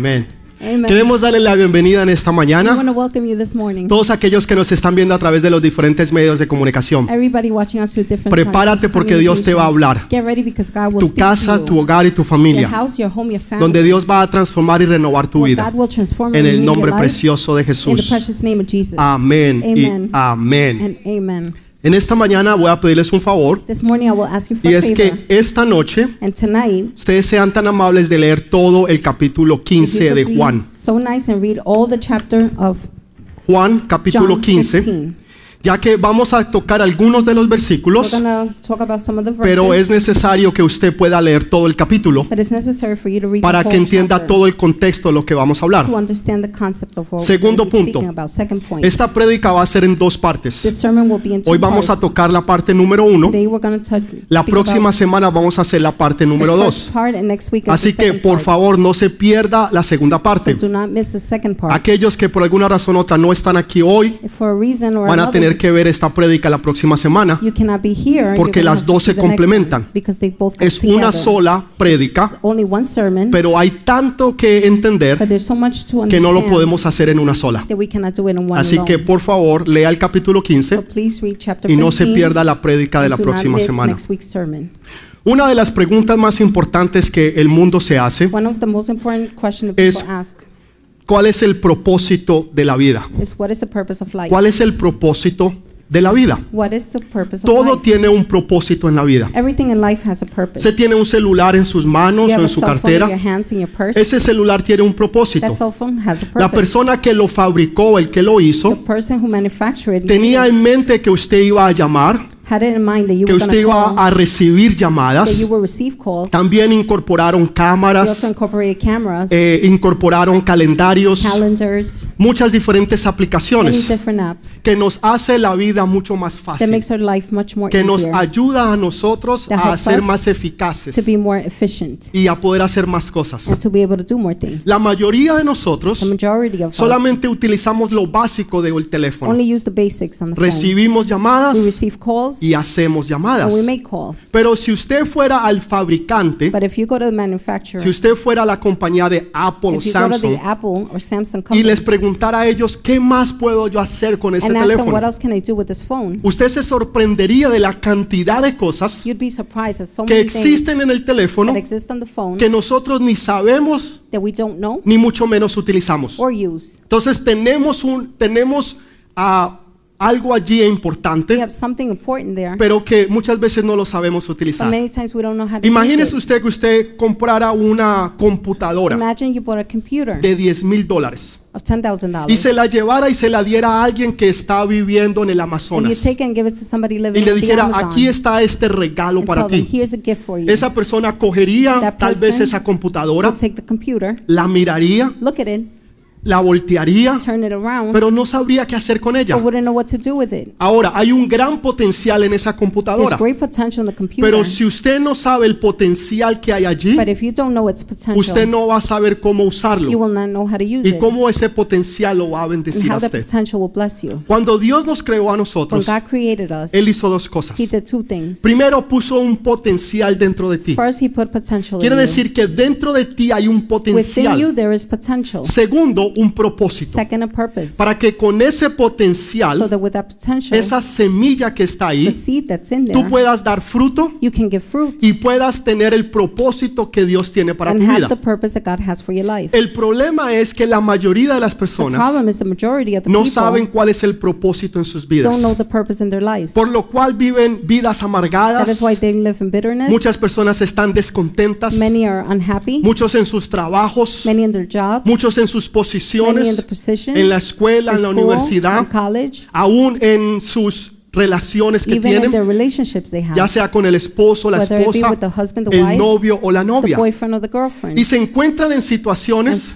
Amén. Amen. Queremos darle la bienvenida en esta mañana todos aquellos que nos están viendo a través de los diferentes medios de comunicación. Prepárate porque Dios te va a hablar. Tu casa, tu hogar y tu familia, donde Dios va a transformar y renovar tu vida en el nombre precioso de Jesús. Amén y Amen. amén. En esta mañana voy a pedirles un favor This morning I will ask you for y es que esta noche and tonight, ustedes sean tan amables de leer todo el capítulo if you 15 could de Juan. so nice and read all the chapter of Juan capítulo John 15, 15. Ya que vamos a tocar algunos de los We're versículos, going to talk about some of the verses. pero es necesario que usted pueda leer todo el capítulo para the que entienda todo el contexto de lo que vamos a hablar. Segundo punto. Esta prédica va a ser en dos partes. Hoy vamos a tocar la parte número uno. La próxima semana vamos a hacer la parte número dos. Así que por favor no se pierda la segunda parte. Aquellos que por alguna razón u otra no están aquí hoy van a another tener que ver esta prédica la próxima semana. porque las dos se complementan. Es una sola prédica, pero hay tanto que entender que no lo podemos hacer en una sola. Así que por favor lea el capítulo so 15 please read chapter y no se 15 pierda la prédica de la próxima semana. Una de las preguntas más importantes que el mundo se hace, Es- ¿cuál es el propósito de la vida? is what is the purpose of life? ¿Cuál es el propósito de la vida? Todo life? tiene un propósito en la vida. Everything in life has a purpose. Usted tiene un celular en sus manos o en su cartera. Ese celular tiene un propósito. La persona que lo fabricó, el que lo hizo, tenía en mente que usted iba a llamar, que usted iba a recibir llamadas. También incorporaron cámaras, eh, incorporaron calendarios, muchas diferentes aplicaciones que nos hace la vida mucho más fácil, que nos ayuda a nosotros a ser más eficaces y a poder hacer más cosas. La mayoría de nosotros solamente utilizamos lo básico del teléfono. Recibimos llamadas calls y hacemos llamadas. and we make calls. Pero si usted fuera al fabricante, But if you go to the manufacturer, si usted fuera a la compañía de Apple o if you go to Samsung the Apple or Samsung y company les preguntara a ellos qué más puedo yo hacer con este and ask them what teléfono, else can I do with this phone, usted se sorprendería de la cantidad de cosas you'd be surprised at so que many things existen en el teléfono that exist on the phone que nosotros ni sabemos that we don't know ni mucho menos utilizamos. or use. Entonces tenemos un tenemos ah, algo allí We importante, have something important there, pero que muchas veces no lo sabemos but utilizar. many times we don't know how to Imagínese use it. usted que usted comprara una computadora Imagine you bought a computer de 10 mil dólares of $10,000 y se la llevara y se la diera a alguien que está viviendo en el and you Amazonas take it and give it to somebody y living le in the dijera, Amazon aquí está este regalo and para tell them, ti. here's a gift for you. Esa persona cogería That tal vez esa computadora, We'll take the computer, la miraría, look at it, la voltearía, around, pero no sabría qué hacer con ella. but wouldn't know what to do with it. Ahora, hay un gran potencial en esa computadora, great potential in the computer, pero si usted no sabe el potencial que hay allí, but if you don't know its potential, usted no va a saber cómo you usarlo will not know how to use y it cómo ese potencial lo va a bendecir a usted. Cuando Dios nos creó a When nosotros, God created us, Él hizo dos cosas. He did two things. Primero puso un potencial dentro de ti. First, He put potential Quiere decir que dentro de ti hay un potencial. there is potential. Segundo, un propósito. Second, a purpose. Para que con ese So potencial, that with that potential, esa semilla que está the ahí, seed that's in tú there, puedas dar fruto you can give fruit y puedas tener el propósito que Dios tiene para and tu have vida. the purpose that God has for your life. El problema es que la mayoría de las The personas problem is the majority of the no saben cuál es el propósito en sus vidas, don't know the purpose in their lives. por lo cual viven vidas That amargadas. is why they live in bitterness. Muchas personas están descontentas, Many are unhappy. muchos en sus trabajos, Many in their jobs. muchos en sus in posiciones, en la escuela, in en la universidad, aún en sus relaciones que Even tienen, have. ya sea con el esposo, la esposa, with the husband, the el novio o la novia. Y se encuentran en situaciones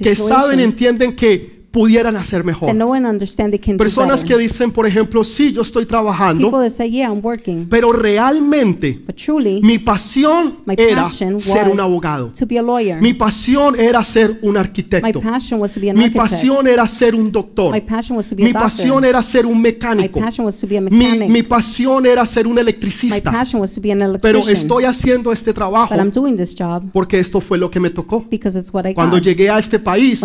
que saben, entienden que pudieran hacer mejor. no one understand they can do Personas que dicen, por ejemplo, sí, yo estoy trabajando, that say, yeah, I'm working. pero realmente truly, mi pasión my era passion ser un abogado. to be a lawyer. Mi pasión era ser un My arquitecto. passion was to be an Mi pasión era ser un doctor. My passion was to be a Mi pasión era ser un mecánico. Mi, pasión era ser un electricista. Pero estoy haciendo este trabajo But I'm doing this job porque esto fue lo que me tocó. Cuando llegué a este país,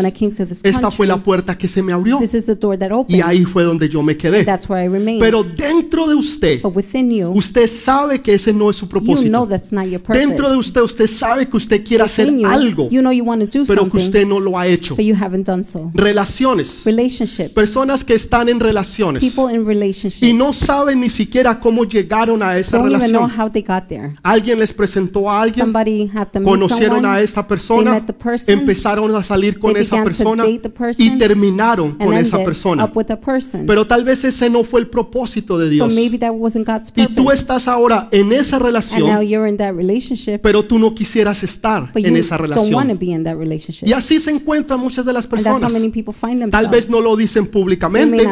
esta fue la country, puerta que se me abrió this is the door that y ahí opened. fue donde yo me quedé. That's where I remained. Pero dentro de usted, But within you, usted sabe que ese no es su you know propósito. that's not your purpose. Dentro de usted, usted sabe que usted quiere hacer you, algo, you know you want to do pero que usted no lo ha hecho. but you haven't done so. Relaciones. Relationships. Personas que están en relaciones People in relationships y no saben ni siquiera cómo llegaron a esa don't even know relación. how they got there. Alguien les presentó a alguien, Somebody had to meet conocieron someone, a esta they persona, met the person, empezaron a salir con they esa began to persona date the person, y terminaron con esa persona. person. Pero tal vez ese no fue el propósito de Dios. Y tú estás ahora en esa relación, pero tú no quisieras estar en esa relación. Y así se encuentran muchas de las personas. Tal vez no lo dicen públicamente,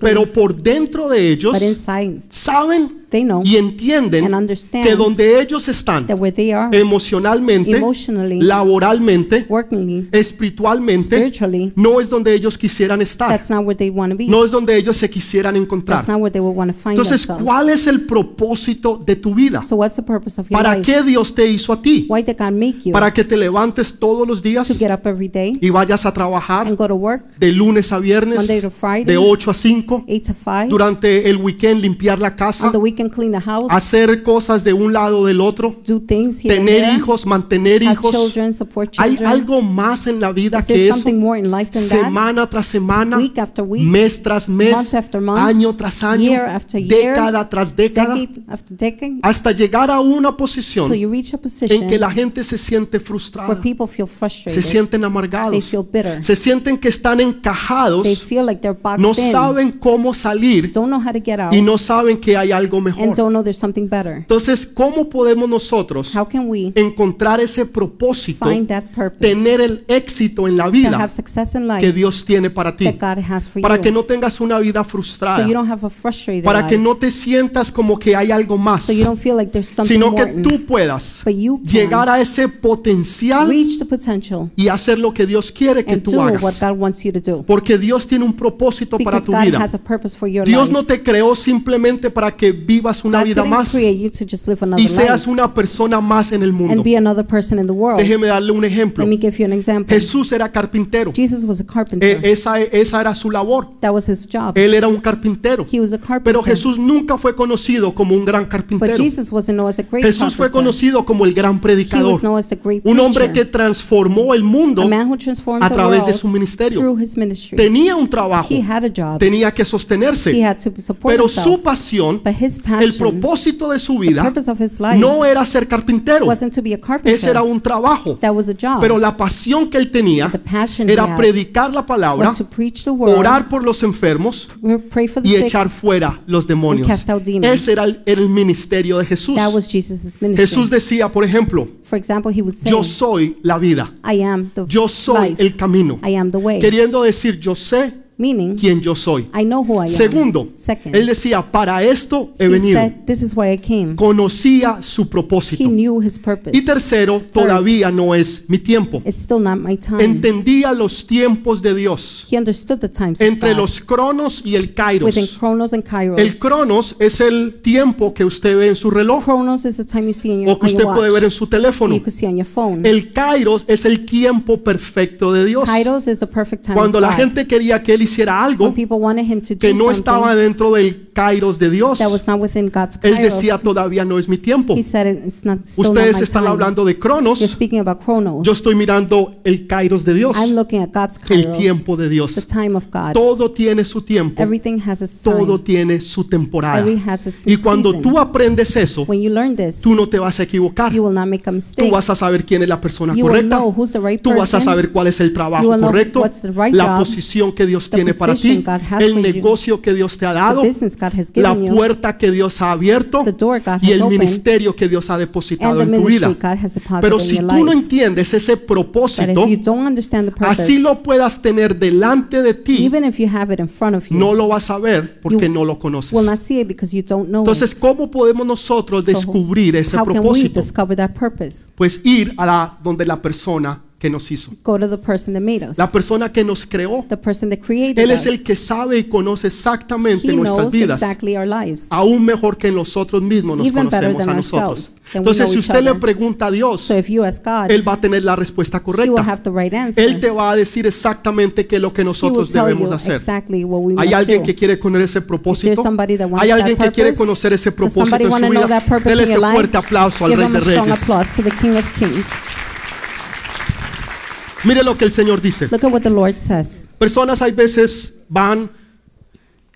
pero por dentro de ellos saben they know y entienden and understand que donde ellos están that where they are, emocionalmente, emotionally, laboralmente, workingly, espiritualmente, no es donde ellos quisieran estar, that's not where they be. no es donde ellos se quisieran that's encontrar. not where they would want to find Entonces, themselves. ¿cuál es el propósito de tu vida? So what's the purpose of your ¿Para life? qué Dios te hizo a ti? Why did God make you ¿Para que te levantes todos los días to get up every day y vayas a trabajar and go to work de lunes a viernes, Monday to Friday, de 8 a 5, 8 to 5, durante el weekend limpiar la casa, on the weekend clean the house, hacer cosas de un lado o del otro, do things here and tener there, hijos, mantener have hijos? children, support ¿Hay children. algo más en la vida Is que there eso? something more in life than that? Semana tras semana, Week after week, mes tras mes, month after month, año tras año, year after year, década tras década, decade after decade, hasta llegar a una posición so you reach a en position que la gente se siente where frustrada, people feel se frustrated, sienten they amargados, feel bitter, se sienten que están encajados, they feel like they're boxed no in, saben cómo salir don't know how to get out, y no saben que hay algo and mejor. don't know there's something better. Entonces, ¿cómo podemos nosotros How can we encontrar ese propósito, find that purpose tener el éxito en la to vida have success in que Dios tiene para ti? that God has for Para you? que no tengas una vida so frustrada, you don't have a frustrated para que no te sientas como que hay algo más, so you don't feel like there's something sino que tú puedas but you can llegar a ese potencial reach the potential y hacer lo que Dios quiere que and tú what hagas. God wants you to do. Porque Dios tiene un propósito para Because tu God vida. has a purpose for your Dios life. no te creó simplemente para que vivas una God vida didn't más create you to just live another y seas life una persona más en el mundo. and be another person in the world. Déjeme darle un ejemplo. Let me give you an example. Jesús era carpintero. Jesus was a carpenter. E- esa, esa era su labor. that was his job. Él era un carpintero. He was a carpenter. Pero Jesús nunca fue conocido como un gran but carpintero. Jesus wasn't known as a great Jesús fue carpenter. conocido como el gran He predicador. was known as a great Un hombre que preacher. transformó el mundo a man who transformed a the través de world su ministerio. through his ministry. Tenía un trabajo, he had a job. tenía que he sostenerse, had to support pero himself. su pasión, but his el propósito de su vida, no era ser carpintero. Ese era un trabajo. Pero la pasión que él tenía era predicar la palabra, orar por los enfermos y echar fuera los demonios. Ese era el, ministerio de Jesús. Jesús decía, por ejemplo, yo soy la vida, yo soy el camino. I am the way. Queriendo decir, yo sé Meaning, quién yo soy. I know who I am. Segundo, Second, él decía, para esto he venido. said, this is why I came. Conocía su He propósito. knew his purpose. Y tercero, todavía no es mi tiempo. It's still not my time. Entendía los tiempos de Dios He understood the times entre of God los cronos y el kairos. within Chronos and Kairos. El cronos es el tiempo que usted ve en su reloj Chronos is the time you see in your, o que usted puede watch. ver en su teléfono. you could see on your phone. El kairos es el tiempo perfecto de Dios. Kairos is the perfect time Cuando of la God. gente quería que él hiciera algo que no estaba dentro del kairos de Dios, that was not within God's él decía todavía no es mi tiempo. Ustedes están hablando de cronos, yo estoy mirando el kairos de Dios, I'm looking at God's el tiempo de Dios. time of God. Todo tiene su tiempo, todo tiene su temporada. Y cuando tú aprendes eso, When you learn this, tú no te vas a equivocar. you will not make a mistake. Tú vas a saber quién es la persona correcta. Tú vas a saber cuál es el trabajo correcto, what's the right la posición que Dios tiene para ti, el negocio que Dios te ha dado, la puerta que Dios ha abierto y el ministerio que Dios ha depositado en tu vida. Pero si tú no entiendes ese propósito, así lo puedas tener delante de ti, no lo vas a ver porque no lo conoces. Entonces. ¿cómo podemos nosotros So, descubrir ese propósito? Pues ir a la, donde la persona que nos hizo, Go to the person that made us, la persona que nos creó. the person that created Él es us. el que sabe y conoce exactamente He nuestras knows vidas, exactly our lives. aún mejor que nosotros mismos nos Even better conocemos than a nosotros. ourselves, than we Entonces, know si each usted le other. pregunta a Dios, So if you ask God, Él va a tener la respuesta He will correcta. have the right answer. Él te va a decir exactamente qué es lo que He will nosotros tell debemos you hacer. exactly what we ¿Hay alguien do. que quiere conocer ese propósito? somebody that wants ¿Hay that alguien que quiere purpose? conocer ese Does propósito somebody en su to know vida? that purpose Dele in your ese life? fuerte aplauso al Give Rey him de a strong Reyes. applause to the King of Kings. Mire lo que el Señor dice. Look at what the Lord says. Personas hay veces van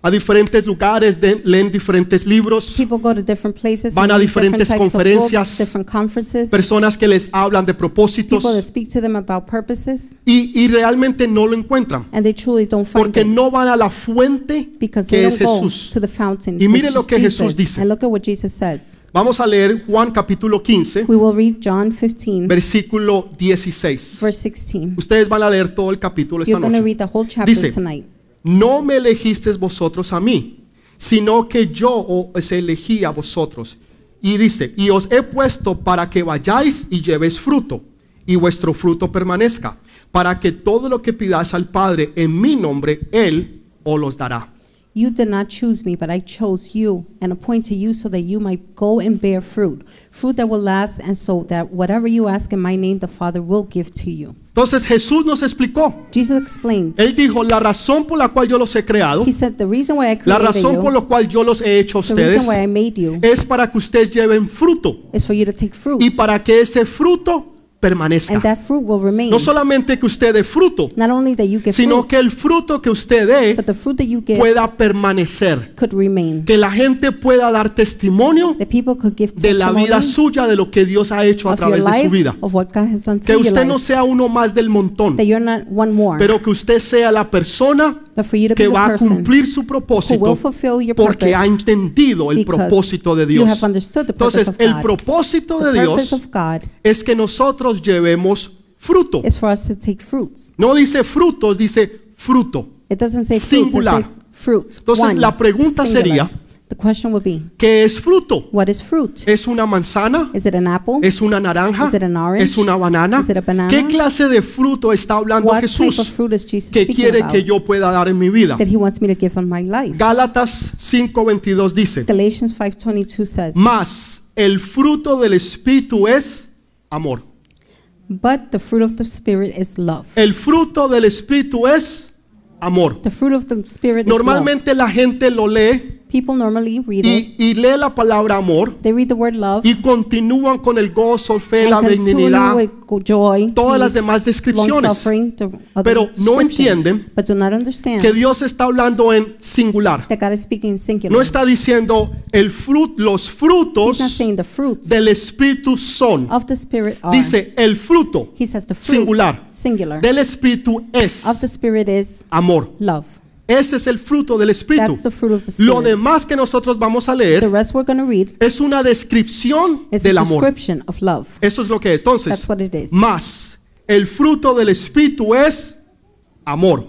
a diferentes lugares, de- leen diferentes libros, People go to different places, Van a diferentes different conferencias, books, different conferences. personas que les hablan de propósitos People that speak to them about purposes, y, y realmente no lo encuentran and they truly don't find porque it no van a la fuente que es Jesús. to the fountain. Y mire lo que Jesús dice. And look at what Jesus says. Vamos a leer Juan capítulo 15, We will read John 15, versículo 16. verse 16. Ustedes van a leer todo el capítulo esta You're going to noche. read the whole chapter Dice, tonight. No me elegisteis vosotros a mí, sino que yo os elegí a vosotros. Y dice, y os he puesto para que vayáis y llevéis fruto, y vuestro fruto permanezca, para que todo lo que pidáis al Padre en mi nombre, Él os los dará. You did not choose me, but I chose you and appointed you so that you might go and bear fruit, fruit that will last, and so that whatever you ask in my name, the Father will give to you. Entonces Jesús nos explicó. Jesus explained. Él dijo, la razón por la cual yo los he creado, He said, The reason why I la created razón por you, la cual yo los he hecho a the ustedes, reason why I made you, es para que ustedes lleven fruto is for you to take fruit, y para que ese fruto permanezca. and that fruit will remain. No solamente que usted dé fruto, Not only that you get sino fruit, que el fruto que usted dé but the fruit that you give pueda permanecer. could remain. Que la gente pueda dar testimonio That people could give de la vida suya, de lo que Dios ha hecho a través de su vida. of what God has done Que usted no sea uno más del montón, That you're not one more, pero que usted sea la persona que va a cumplir su propósito porque ha entendido el because propósito de Dios. have understood the purpose Entonces, of el God. propósito de Dios es que nosotros llevemos fruto. No dice frutos, dice fruto. It doesn't say fruits, it Singular. Entonces, la pregunta sería, The question would be, ¿Qué es fruto? what is fruit? ¿Es una manzana? Is it an apple? ¿Es una naranja? Is it an orange? ¿Es una banana? Is it a banana? ¿Qué clase de fruto está hablando What type of Jesús fruit is Jesus que speaking quiere about que yo pueda dar en mi vida? that he wants me to give in my life? Gálatas 5:22 dice, Galatians 5:22 says, más el fruto del Espíritu es amor. "But the fruit of the spirit is love." El fruto del Espíritu es amor. The fruit of the spirit is love. Normalmente la gente lo lee People normally read it. y, y lee la palabra amor They read the word love y continúan con el gozo, fe, la and continue benignidad, with joy, todas las peace, demás descripciones. long-suffering, the other Pero no descriptions. entienden but do not understand que Dios está hablando en singular. that God is speaking in singular. No está diciendo el frut, los He's not frutos saying the fruits del Espíritu son. of the spirit are. Dice el fruto he says the fruit singular singular del Espíritu es of the spirit is amor. love. Ese es el fruto del Espíritu. That's the fruit of the Lo demás que nosotros vamos a the leer rest we're going to read es una descripción del amor. Eso es lo que es. Entonces, That's what it is. más el fruto del Espíritu es amor.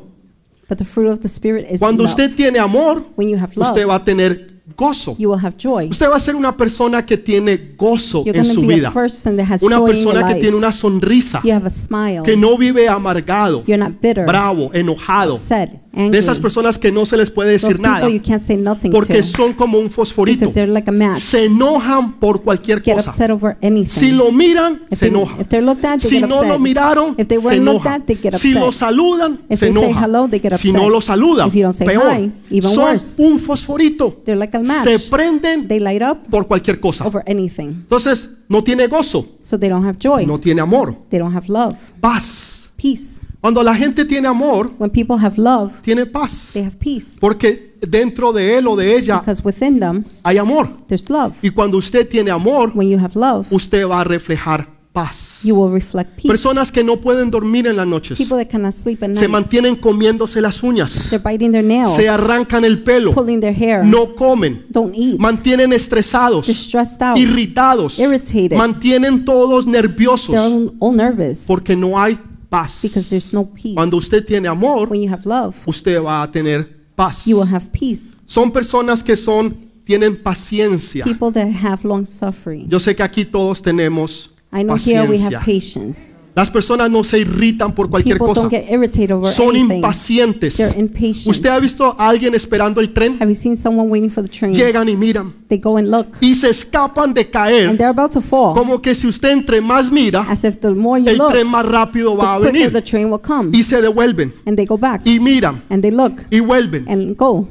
But the fruit of the spirit is Cuando usted tiene amor, when you have love, usted va a tener gozo. you will have joy. Usted va a ser una persona que tiene gozo en su vida. a person that has Una persona que tiene una sonrisa, you have a smile. que no vive amargado, You're not bitter, bravo, enojado. Angry. De esas personas que no se les puede decir nada porque son como un fosforito. because they're like. Se enojan por cualquier Get cosa. upset over anything. Si lo miran, If se they- enojan. if they're looked at, they Si no upset. lo miraron, If they se enojan. at, Si lo saludan, If se enojan. hello, Si no lo saludan, If you don't say peor. hi, even Son worse. un fosforito. They're like. Se prenden They light up por cualquier cosa. Entonces, no tiene gozo, So they don't have joy. no tiene amor, They don't have love. paz. Peace. Cuando la gente tiene amor, When people have love, tiene paz. they have peace. Porque dentro de él o de ella Because within them, hay amor. there's love. Y cuando usted tiene amor, When you have love, usted va a reflejar paz. You will reflect peace. Personas que no pueden dormir en las noches People that cannot sleep at se night. mantienen comiéndose las uñas, They're biting their nails, se arrancan el pelo, pulling their hair, no comen, don't eat, mantienen estresados, they're stressed out, irritados, irritated. mantienen todos nerviosos they're all nervous porque no hay paz. because there's no peace. Cuando usted tiene amor, When you have love, usted va a tener paz. you will have peace. Son personas que son tienen paciencia. People that have long suffering. Yo sé que aquí todos tenemos I know here we have paciencia. patience. Las personas no se irritan por cualquier People cosa. don't get irritated over Son anything. impacientes. They're impatient. ¿Usted ha visto a alguien esperando el tren? Have you seen someone waiting for the train? Llegan y miran They go and look, y se escapan de and caer. they're about to fall. Como que si usted entre más mira, As if the more you el look, tren más rápido va a the quicker the venir. train will come. Y se devuelven And they go back, y miran and they look, y vuelven. and go.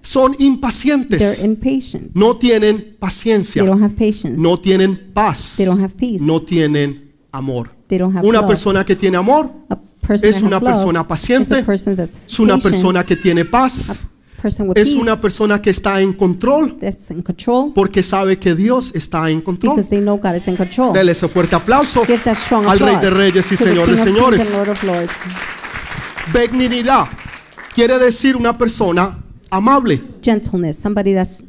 Son They're impacientes. impatient. No tienen They paciencia. don't have patience. No tienen paz. They don't have peace. No tienen amor. They don't have Una love. persona que tiene amor A person es that una has love persona is paciente, a person that's es una patient, persona que tiene paz, a person with es peace, una persona que está en control that's in control porque sabe que Dios está en control. because they know God is in control. Dele ese fuerte aplauso Give that strong al Rey applause de Reyes y to the Señor King de of Kings Señores. and Lord of Lords. Benignidad quiere decir una persona amable, Gentleness, somebody that's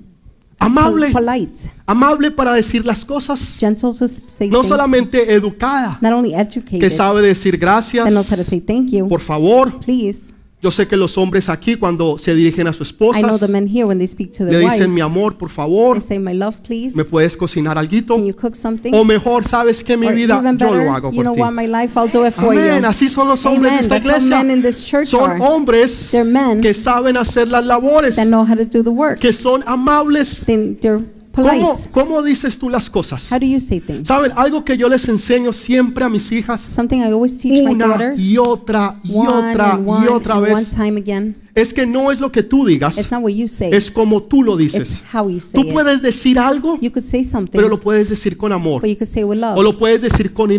amable, polite, amable para decir las cosas, gentle to say no things, solamente educada, not only que educated, sabe decir that knows how to gracias, say thank you, por favor. please. Yo sé que los hombres aquí cuando se dirigen a su I know esposa the men here when they speak to le dicen mi amor, por favor, they say, my love, please. me puedes cocinar algo Can you cook something? o mejor, sabes que mi Or vida even yo better, lo hago you know what, ti. my life, I'll do it for Amén, you. así son los hombres Amen. de esta That's how men in iglesia. this church Son are. hombres They're men que saben hacer las labores, that know how to do the work. que son amables. They, they're ¿Cómo, polite. cómo dices tú las cosas? How do you say things? ¿Saben? Algo que yo les enseño siempre a mis hijas, Something I always teach my una daughters, y otra y one otra and one y otra and one vez, time again. Es que no es lo que tú digas, It's not what you say, es como tú lo it's dices. how you say Tú it. puedes decir algo, You could say something, pero lo puedes decir con amor. but you could say it with love. O lo puedes decir con Or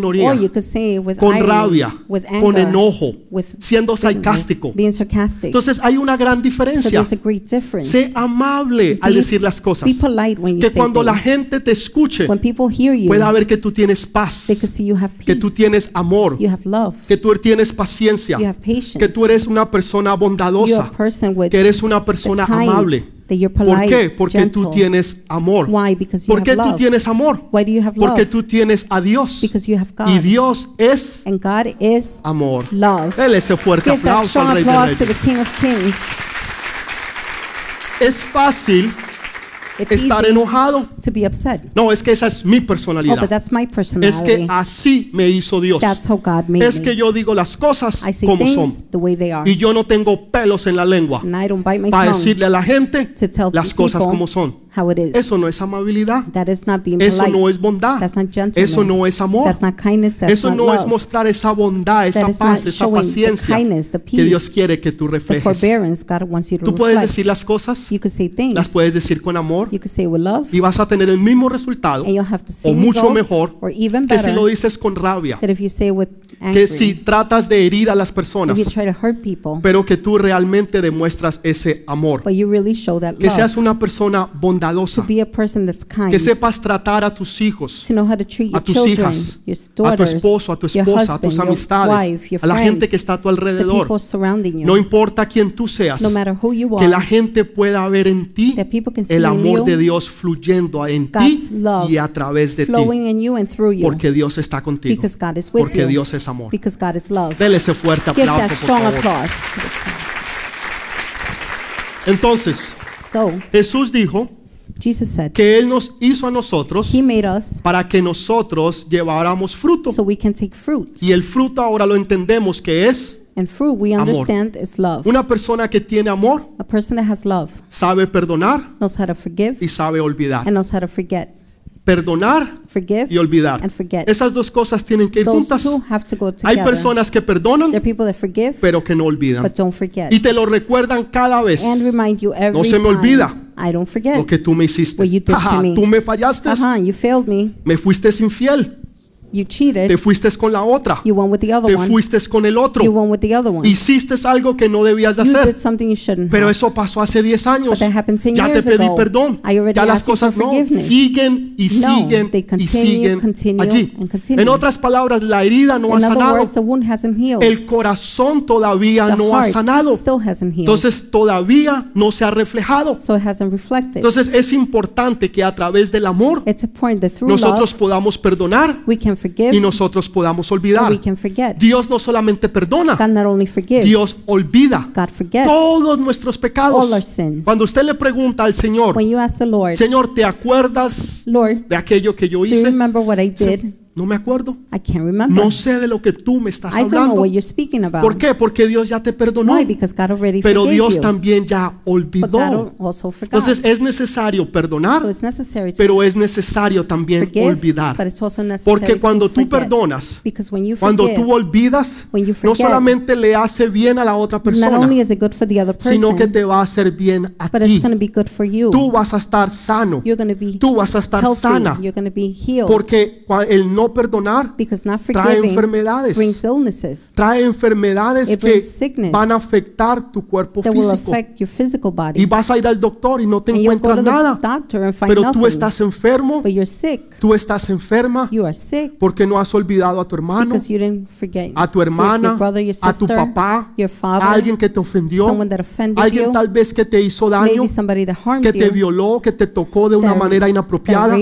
could say it with con irony, rabia, with con enojo, with siendo bitterness, sarcástico. being sarcastic. Entonces hay una gran so diferencia. there's a great difference. Sé amable al Be- decir las cosas. Be polite when you Que say cuando la things. gente te escuche, When people hear you, pueda ver que tú tienes paz, they could see you have que tú tienes amor, you have love, que tú tienes paciencia, you have patience, que tú eres una persona you're bondadosa, que eres una persona amable. ¿Por qué? Porque tú tienes amor. Why? Because you ¿Por qué tú love. tienes amor? Why do you have Porque love? tú tienes a Dios. Because you have God. Y Dios es and God is amor. love. Dele ese fuerte aplauso al Rey de applause to the Reyes. King of Kings. Es fácil It's estar enojado. to be upset. No, es que esa es mi Oh, personalidad. but that's my Es que personality. así me hizo Dios. That's how God made Es que yo digo las cosas I say como things son. the way they are. Y yo no tengo pelos en la lengua para decirle a la gente to tell las cosas como son. How it is. Eso no es amabilidad. That is not being Eso polite. no es bondad. That's not gentleness. Eso no es amor. That's not kindness. That's Eso not no es mostrar esa bondad, esa That is paz, not esa showing the paciencia kindness, the que Dios quiere que tú The reflejes. forbearance God wants you to Tú puedes reflect. decir las cosas, You could say things. las puedes decir con amor You could say with love. y vas a tener el mismo resultado And you'll have the o same mucho result, mejor or even que si lo dices con rabia, that if you say with que si tratas de herir a las personas, if you try to hurt people, pero que tú realmente demuestras ese amor. but you really show that Que love. seas una persona bondadosa, to be a person that's kind. que sepas tratar a tus hijos, to know how to treat a your tus children, hijas, your a tu daughters, esposo, a tu your esposa, a husband, tus your amistades, wife, your a la gente que está a tu the alrededor. people surrounding you. No importa quién tú seas, no matter who you que are, la gente pueda ver en ti that people can see el amor you de Dios fluyendo en ti love y a través de ti, flowing in you and through you porque Dios está contigo, because God is with porque you. Dios es amor. Because God is love. Dele ese fuerte Give that aplauso, por strong favor. applause. Entonces, So, Jesús dijo Jesus said, que Él nos hizo a nosotros He made us para que nosotros lleváramos fruto. so we can take fruit. Y el fruto ahora lo entendemos que es And fruit, we Amor. understand, is love. una persona que tiene amor, A person that has love sabe perdonar knows how to forgive y sabe olvidar. and knows how to forget. Perdonar Forgive y olvidar. and forget. Esas dos cosas tienen que ir Those juntas. two have to go Hay together. personas que perdonan, that forgive pero que no olvidan. but don't forget. Y te lo recuerdan cada vez. And remind you every No se me time. olvida I don't forget. Lo que tú me hiciste. What you did to Ajá, me. tú me fallaste, you failed me. me fuiste infiel. You te cheated. fuiste con la otra, You went with the other te one. fuiste con el otro, You went with the other one. hiciste algo que no debías de You hacer. did something you shouldn't Pero have. eso pasó hace 10 años. But that happened 10 Ya te pedí ago. perdón. I already Ya las asked you cosas for no forgiveness. siguen y No, siguen they y continue, siguen continue, allí. and continue. En otras palabras, la herida no ha In other sanado. words, the wound hasn't healed. El corazón todavía The no ha heart sanado. still hasn't healed. Entonces todavía no se ha reflejado. so it hasn't reflected. Entonces es importante que a través del amor It's that through nosotros love podamos perdonar we can forgive y nosotros podamos olvidar. we can forget. Dios no solamente perdona, forgives, Dios olvida todos nuestros pecados. all our sins. Cuando usted le pregunta al Señor, When you ask the Lord, Señor, ¿te acuerdas Lord, de aquello que yo hice? No me acuerdo. I can't remember. No sé de lo que tú me estás I don't know hablando. what you're speaking about. ¿Por qué? Porque Dios ya te perdonó. Why? Because God already Pero forgave Dios you. también ya but God olvidó. also forgot. Entonces es necesario so perdonar, it's necessary to pero es necesario también forgive, olvidar. but it's also necessary Porque cuando tú forget. perdonas, Because when you cuando forgive, tú olvidas, when you no forget, solamente le hace bien a la otra not persona, only is it good for the other person, sino que te va a hacer bien a but it's ti. going to be good for you. Tú vas a estar sano, You're going to be tú vas a estar healthy. sana, You're going to be healed. porque cua- el no perdonar. Because not trae enfermedades, brings illnesses. Trae enfermedades que van a afectar tu cuerpo físico. Y vas a ir al doctor y no te encuentras nada, pero tú estás enfermo, tú estás enferma. Porque no has olvidado a tu hermano, a tu hermana, a tu papá, a alguien que te ofendió, alguien tal vez que te hizo daño, que te violó, que te tocó de una manera inapropiada,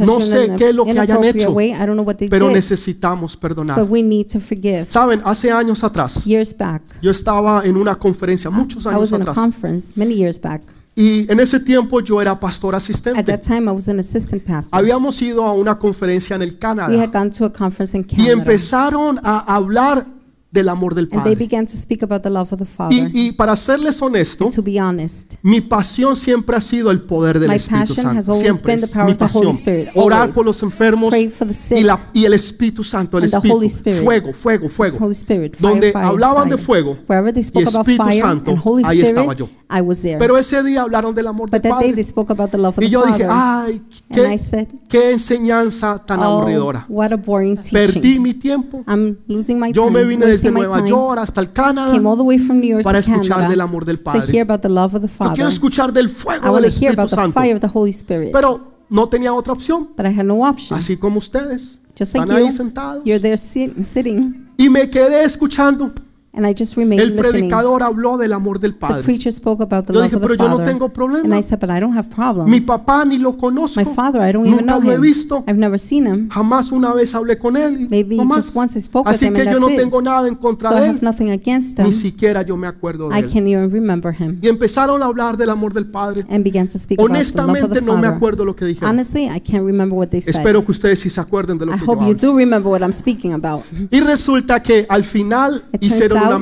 No sé qué es lo que hayan hecho, way. I don't know what they pero did, necesitamos perdonar. but we need to forgive. Saben, hace años atrás, Years back, yo estaba en una conferencia, muchos I años was in a atrás, conference many years back. y en ese tiempo yo era pastor At asistente. that time, I was an assistant pastor. Habíamos ido a una conferencia en el We Canadá had gone to a conference in y Canada, empezaron a hablar del amor del and they Padre. began to speak about the love of the Father. Y, y para serles honesto, to be honest, mi pasión siempre ha sido el poder del My Espíritu passion has Santo. always Siempre been the es power mi of the Holy pasión. Spirit, Orar always. por los enfermos Pray for the sick. y, la- y el Espíritu Santo, el And the Espíritu. Holy Spirit. Fuego, fuego, fuego. Holy Spirit, fire, Donde fire, hablaban de fire. fuego Wherever they spoke y about Espíritu fire Santo, and Holy ahí estaba Spirit, yo. I was there. Pero ese día hablaron del amor del but that day Padre. they spoke about the love of Y the yo dije, Father. ay, and I qué, said, qué enseñanza tan oh, aburridora. what a boring teaching. Perdí mi tiempo. I'm losing my Yo time, me vine desde Nueva. York hasta el Canadá Came all the way from New York para to escuchar del amor del Padre. Yo quiero escuchar del I fuego del Espíritu about the Santo. fire of the Holy Spirit. Pero no tenía otra opción. but I had no option. Así como ustedes. Just Están like ahí you, sentados. you're there sit- sitting, Y me quedé escuchando. And I just remained El listening. predicador habló del amor del The Padre. preacher spoke about the Yo love dije, of the pero yo no Father. tengo problema. And I said, but I don't have problems. Mi papá ni lo conozco. My father, I don't even Nunca know lo he him. visto. I've never seen him. Jamás una vez hablé con él. y Maybe no más. just once I spoke with Así him que and yo no that's it. tengo nada en contra So I de have él. nothing against Ni him. siquiera yo me acuerdo de I él. can't even remember him. Y empezaron a hablar del amor del Padre. And began to speak about the love of Honestamente the no me Father. acuerdo lo que dijeron. Honestly, I can't remember what they said. Espero que ustedes sí se acuerden de lo I que yo hope you hablo. do remember what I'm speaking about. Y resulta que al final It turns hicieron una at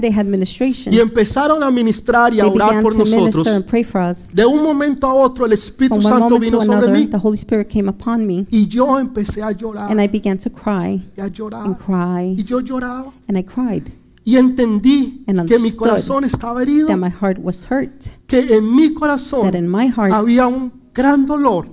the administración y empezaron a ministrar y a orar por nosotros. De un momento a otro el Espíritu Santo vino sobre mí. y yo empecé a llorar. Y a llorar. y yo lloraba. y entendí que mi corazón estaba herido, que en mi corazón había un gran dolor.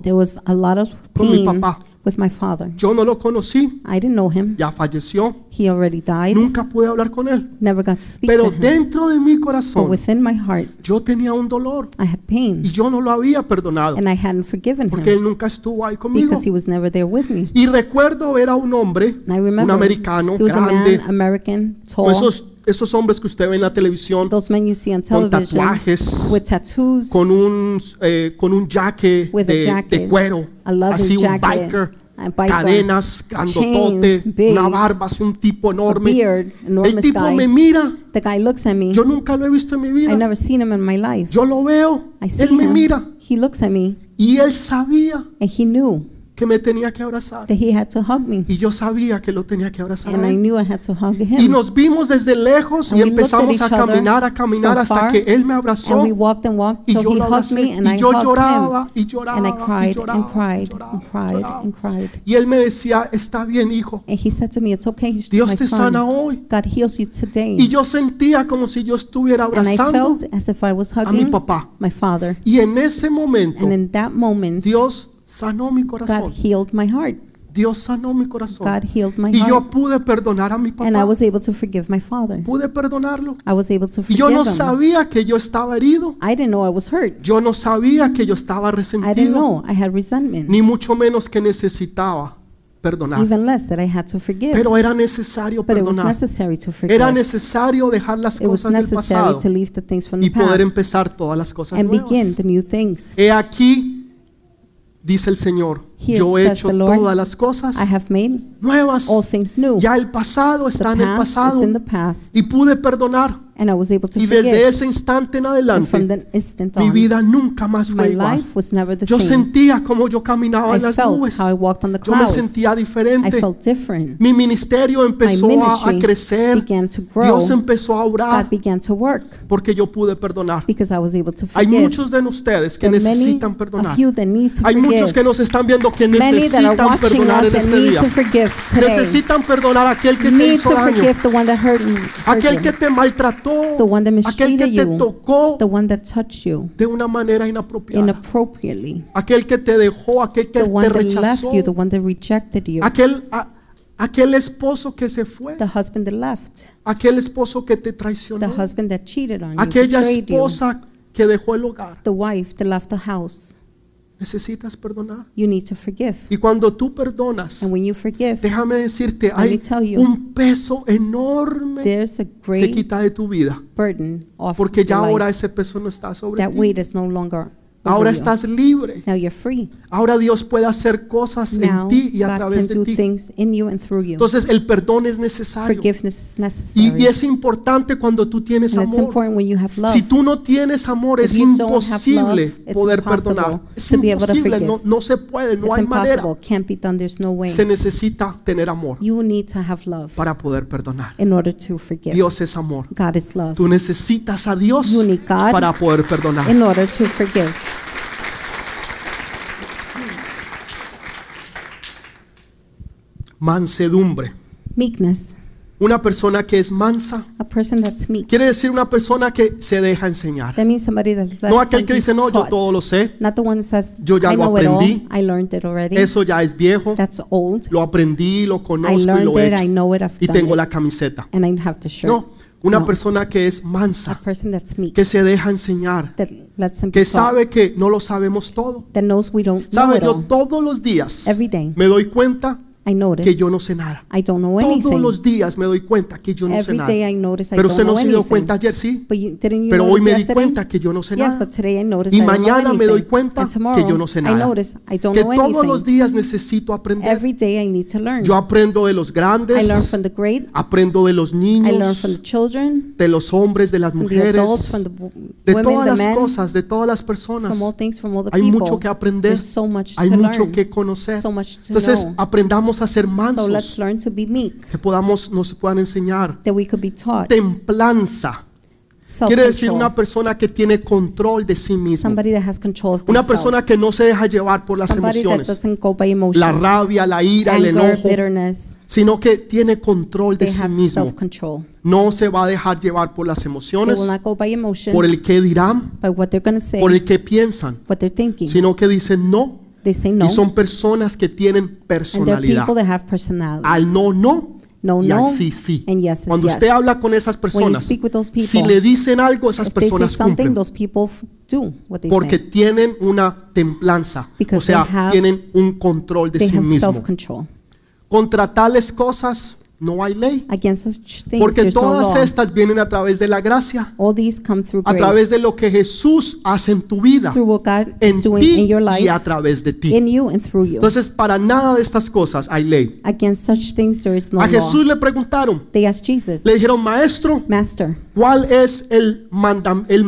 Con mi papá. With my father. Yo no lo conocí, I didn't know him. ya falleció, He already died. nunca pude hablar con él. Never got to speak Pero to him. dentro de mi But corazón within my heart, yo tenía un dolor I had pain, y yo no lo había perdonado and I hadn't forgiven porque him él nunca estuvo ahí conmigo. because he was never there with me. Y recuerdo ver a un hombre, And I un remember americano he was a grande, man, American, con tall, esos, esos hombres que usted ve en la televisión, those men you see on con television tatuajes, with tattoos, con un, eh, con un jaque With a de, jacket, de cuero, a leather así un jacket, biker, a cadenas, grandotote, chains, big, una barba, así un tipo enorme. beard, El enormous tipo me mira, The guy looks at me. yo nunca lo he visto en mi I vida. never seen him in my life. Yo lo veo, I see él me him. mira. He looks at me, y él sabía. And he knew que me tenía que abrazar that he had to hug me, y yo sabía que lo tenía que abrazar. and a I él. knew I had to hug Y him. nos vimos desde lejos And y empezamos a caminar, a caminar hasta far, que él me abrazó And we walked and walked y till yo he hugged me, and y I yo hugged lloraba him. y lloraba And I y cried lloraba, and cried lloraba, and cried lloraba. and cried. Y él me decía, está bien hijo, And he said to me, It's okay, Dios my te son. sana hoy. God heals you today. Y yo sentía como si yo estuviera And I abrazando felt as if I was a mi hugging papá. my father. Y en ese momento And in that moment, Dios sanó mi God corazón. healed my heart. Dios sanó mi corazón. God healed my Y yo heart. pude perdonar a mi And I papá. was able to forgive my father. Pude perdonarlo. I was able to Y forgive yo no him. sabía que yo estaba herido. I didn't know I was hurt. Yo no sabía que yo estaba I didn't resentido. know I had resentment. Ni mucho menos que necesitaba perdonar. Even less that I had to forgive. Pero era necesario But it was perdonar. necessary to forgive. Era necesario dejar las It was cosas del pasado to leave the things from the y poder past empezar todas las cosas and begin nuevas. the new things. He aquí, dice el Señor, Here yo he hecho the Lord, todas las cosas I have made nuevas. Ya el pasado The está en el pasado the y pude perdonar. And I was able to Y desde ese instante en adelante, instant mi on, vida nunca más fue igual. life was never the Yo same. sentía como yo caminaba I en las felt nubes. Yo me sentía diferente. Mi ministerio empezó a, a crecer. began to grow. Dios empezó a orar began to work porque yo pude perdonar. because I was able to Hay muchos de ustedes que necesitan perdonar. Hay muchos que nos están viendo que are necesitan perdonar en este día. Necesitan perdonar a aquel que te hizo daño, aquel que te maltrató, the one that aquel que mistreated te you, tocó the one that touched you. de una manera inapropiada, inappropriately, aquel que te dejó, aquel que the te one that rechazó, left you, the one that rejected you, aquel, a- aquel esposo que se fue, the husband that left, aquel esposo que te the husband that cheated on you, aquella betrayed you, que dejó el hogar. the wife that left the house. Necesitas perdonar. You need to forgive. Y cuando tú perdonas, And when you forgive, déjame decirte, hay tell you, un peso enorme there's a se great quita de tu vida. burden off Porque ya ahora ese peso no está sobre That ti. weight is no longer Ahora you. estás libre. Now you're free. Ahora Dios puede hacer cosas en Now ti y a God través can de do ti. things in you and through you. Entonces el perdón es necesario. Forgiveness is Y, necessary. y es importante cuando tú tienes And it's amor. important when you have love. Si tú no tienes amor, If es imposible love, poder perdonar. Es imposible, no, no se puede, no it's hay manera. impossible. Can't be done. There's no way. Se necesita tener amor You need to have love para poder perdonar. in order to forgive. Dios es amor. God is love. Tú necesitas a Dios You need God para poder perdonar. In order to forgive. Mansedumbre. Meekness. Una persona que es mansa A person that's meek. quiere decir una persona que se deja enseñar. That means somebody that No aquel que dice, no, yo todo lo sé. Not the one that says, Yo ya I lo aprendí. I learned it already. Eso ya es viejo. That's old. Lo aprendí, lo I conozco y learned lo he it. I hecho. know it. I've Y done tengo it. la camiseta. And I have the shirt. No, una No. persona que es mansa, que se deja enseñar, que sabe que no lo sabemos todo. Sabe, yo todos los días me doy cuenta I notice. que yo no sé nada. I don't know Todos anything. los días me doy cuenta que yo no sé Every nada. day I notice I Pero usted no se dio cuenta ayer, sí. But you, didn't you Pero hoy me di cuenta que yo no sé Yes, nada. but today I notice Y I don't know mañana me doy cuenta tomorrow que yo no sé I nada. notice I don't Que know todos los días necesito aprender. Every day I need to learn. Yo aprendo de los I grandes, learn from the great. aprendo de los I learn niños, from the children, de los hombres, de las from the adults, mujeres, from the w- de todas las men, cosas, de todas las personas. from all things, from all the Hay people. mucho que aprender, There's so much hay mucho learn. que conocer. So much to Entonces know. aprendamos a ser So let's mansos, learn to be meek, que podamos, nos puedan enseñar. that we could be taught. Templanza quiere decir una persona que tiene control de sí mismo. Somebody that has control of Una persona que no se deja llevar por las emociones, la rabia, la ira, el enojo, sino que tiene control de sí mismo. No se va a dejar llevar por las emociones, por el que dirán, por el que piensan, sino que dicen no. They say no. Y son personas que tienen and they're personalidad. people that have personality. Al no, no. No, y no, al sí, sí. and yes is Cuando yes. usted habla con esas When you personas, speak with those people, si le dicen algo, esas if they say personas something, cumplen. those people f- do what they Porque say. tienen una templanza. Because o sea, they have- tienen un control de They sí have mismo. self-control. Contra tales cosas no hay ley. Porque todas estas vienen a través de la gracia, All these come through a través de lo que Jesús hace en tu vida, through what God en ti in your life, y a través de ti. Entonces, para nada de estas cosas hay ley. Against such things, there is no A. Jesús le preguntaron, They asked Jesus, le dijeron, maestro, ¿cuál es el, mandam- el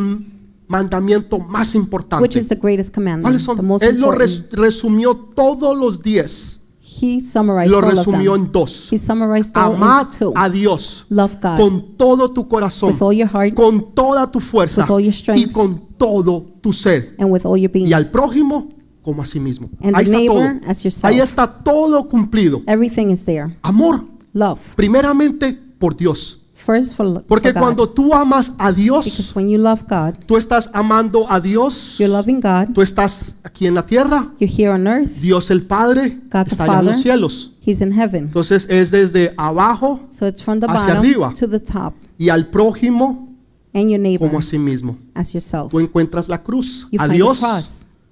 mandamiento más which importante? is the greatest commandment, ¿Cuáles the son? most Él lo res- resumió todos los días, He summarized lo all of resumió them. en dos. He summarized all Amad in two. a Dios Love God con todo tu corazón, with all your heart con toda tu fuerza With all your strength. y con todo tu ser. and with all your being. Y al prójimo como a sí mismo. And Ahí the está todo. neighbor as yourself. Ahí está todo cumplido. Everything is there. Amor, Love. primeramente por Dios. First for, for Porque God. cuando tú amas a Dios, when you love God, tú estás amando a Dios, you're loving God. tú estás aquí en la tierra, You're here on earth. Dios el Padre God the está allá en los cielos. He's in heaven. Entonces es desde abajo So it's from the Hacia bottom arriba. to the top. y al prójimo And your neighbor como a sí mismo. as yourself. Tú encuentras la cruz, You a the Dios.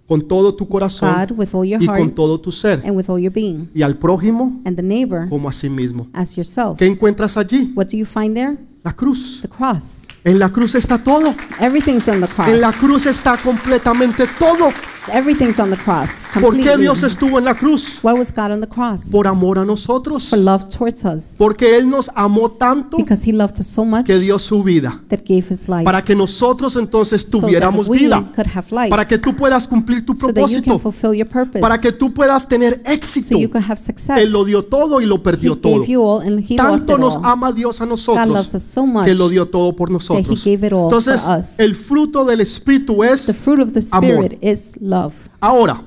Con todo tu corazón God with all your y con heart todo tu ser, and with all your being. y al prójimo And the neighbor como a sí mismo. as yourself. ¿Qué encuentras allí? What do you find there? La cruz. The cross. En la cruz está todo. Everything's on the cross. En la cruz está completamente todo. Everything's on the cross. ¿Por qué. Dios estuvo en la cruz? Why was God on the cross? Por amor a nosotros. For love towards us. Porque Él nos amó tanto Because He loved us so much que dio su vida. that gave His life. Para que nosotros entonces so tuviéramos that we vida. could have life. Para que tú puedas cumplir tu so that you can propósito. fulfill your purpose. Para que tú puedas tener so éxito. you can have success. Él lo dio todo y lo he perdió todo. gave you all and He lost Tanto it nos all. ama Dios a God loves nosotros us so much que lo dio todo por nosotros. He gave it all Entonces, el fruto del Espíritu the es fruit of the amor. Spirit is love. Ahora,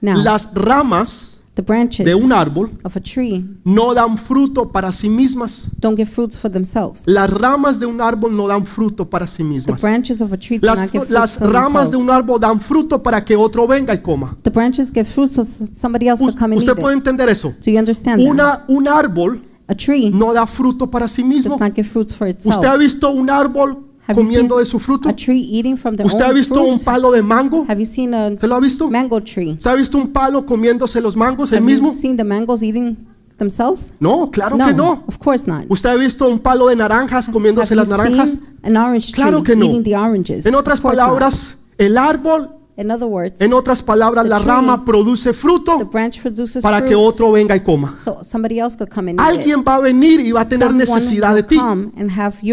Now, las ramas the branches de un árbol of a tree no dan fruto para sí mismas. don't give fruits for themselves. Las ramas de un árbol no dan fruto para sí The mismas. branches of a tree Las, not give fruits las for ramas de themselves. un árbol dan fruto para que otro venga y coma. The branches give fruits so somebody else U- could come and Usted eat puede it. entender eso. Do you understand that? Una, un árbol A tree no da fruto para sí mismo. does not give fruits for itself. ¿Usted ha visto un árbol Have you comiendo seen de su fruto? a tree eating from their ¿Usted ha own visto un palo de mango? Have you seen a ¿Usted lo ha visto? mango tree? ¿Usted ha visto un palo comiéndose los mangos el Have mismo? you seen the mangoes eating themselves? No, claro que no. of course not. ¿Usted ha visto un palo de naranjas comiéndose Have las you naranjas? seen an orange tree Claro que no. eating the oranges? En otras Of course not. palabras, el árbol, In other words, en otras palabras, The la tree- rama produce fruto branch produces para fruit que otro venga y coma. so somebody else could come and eat it. Alguien va a venir y va a tener Someone necesidad de ti.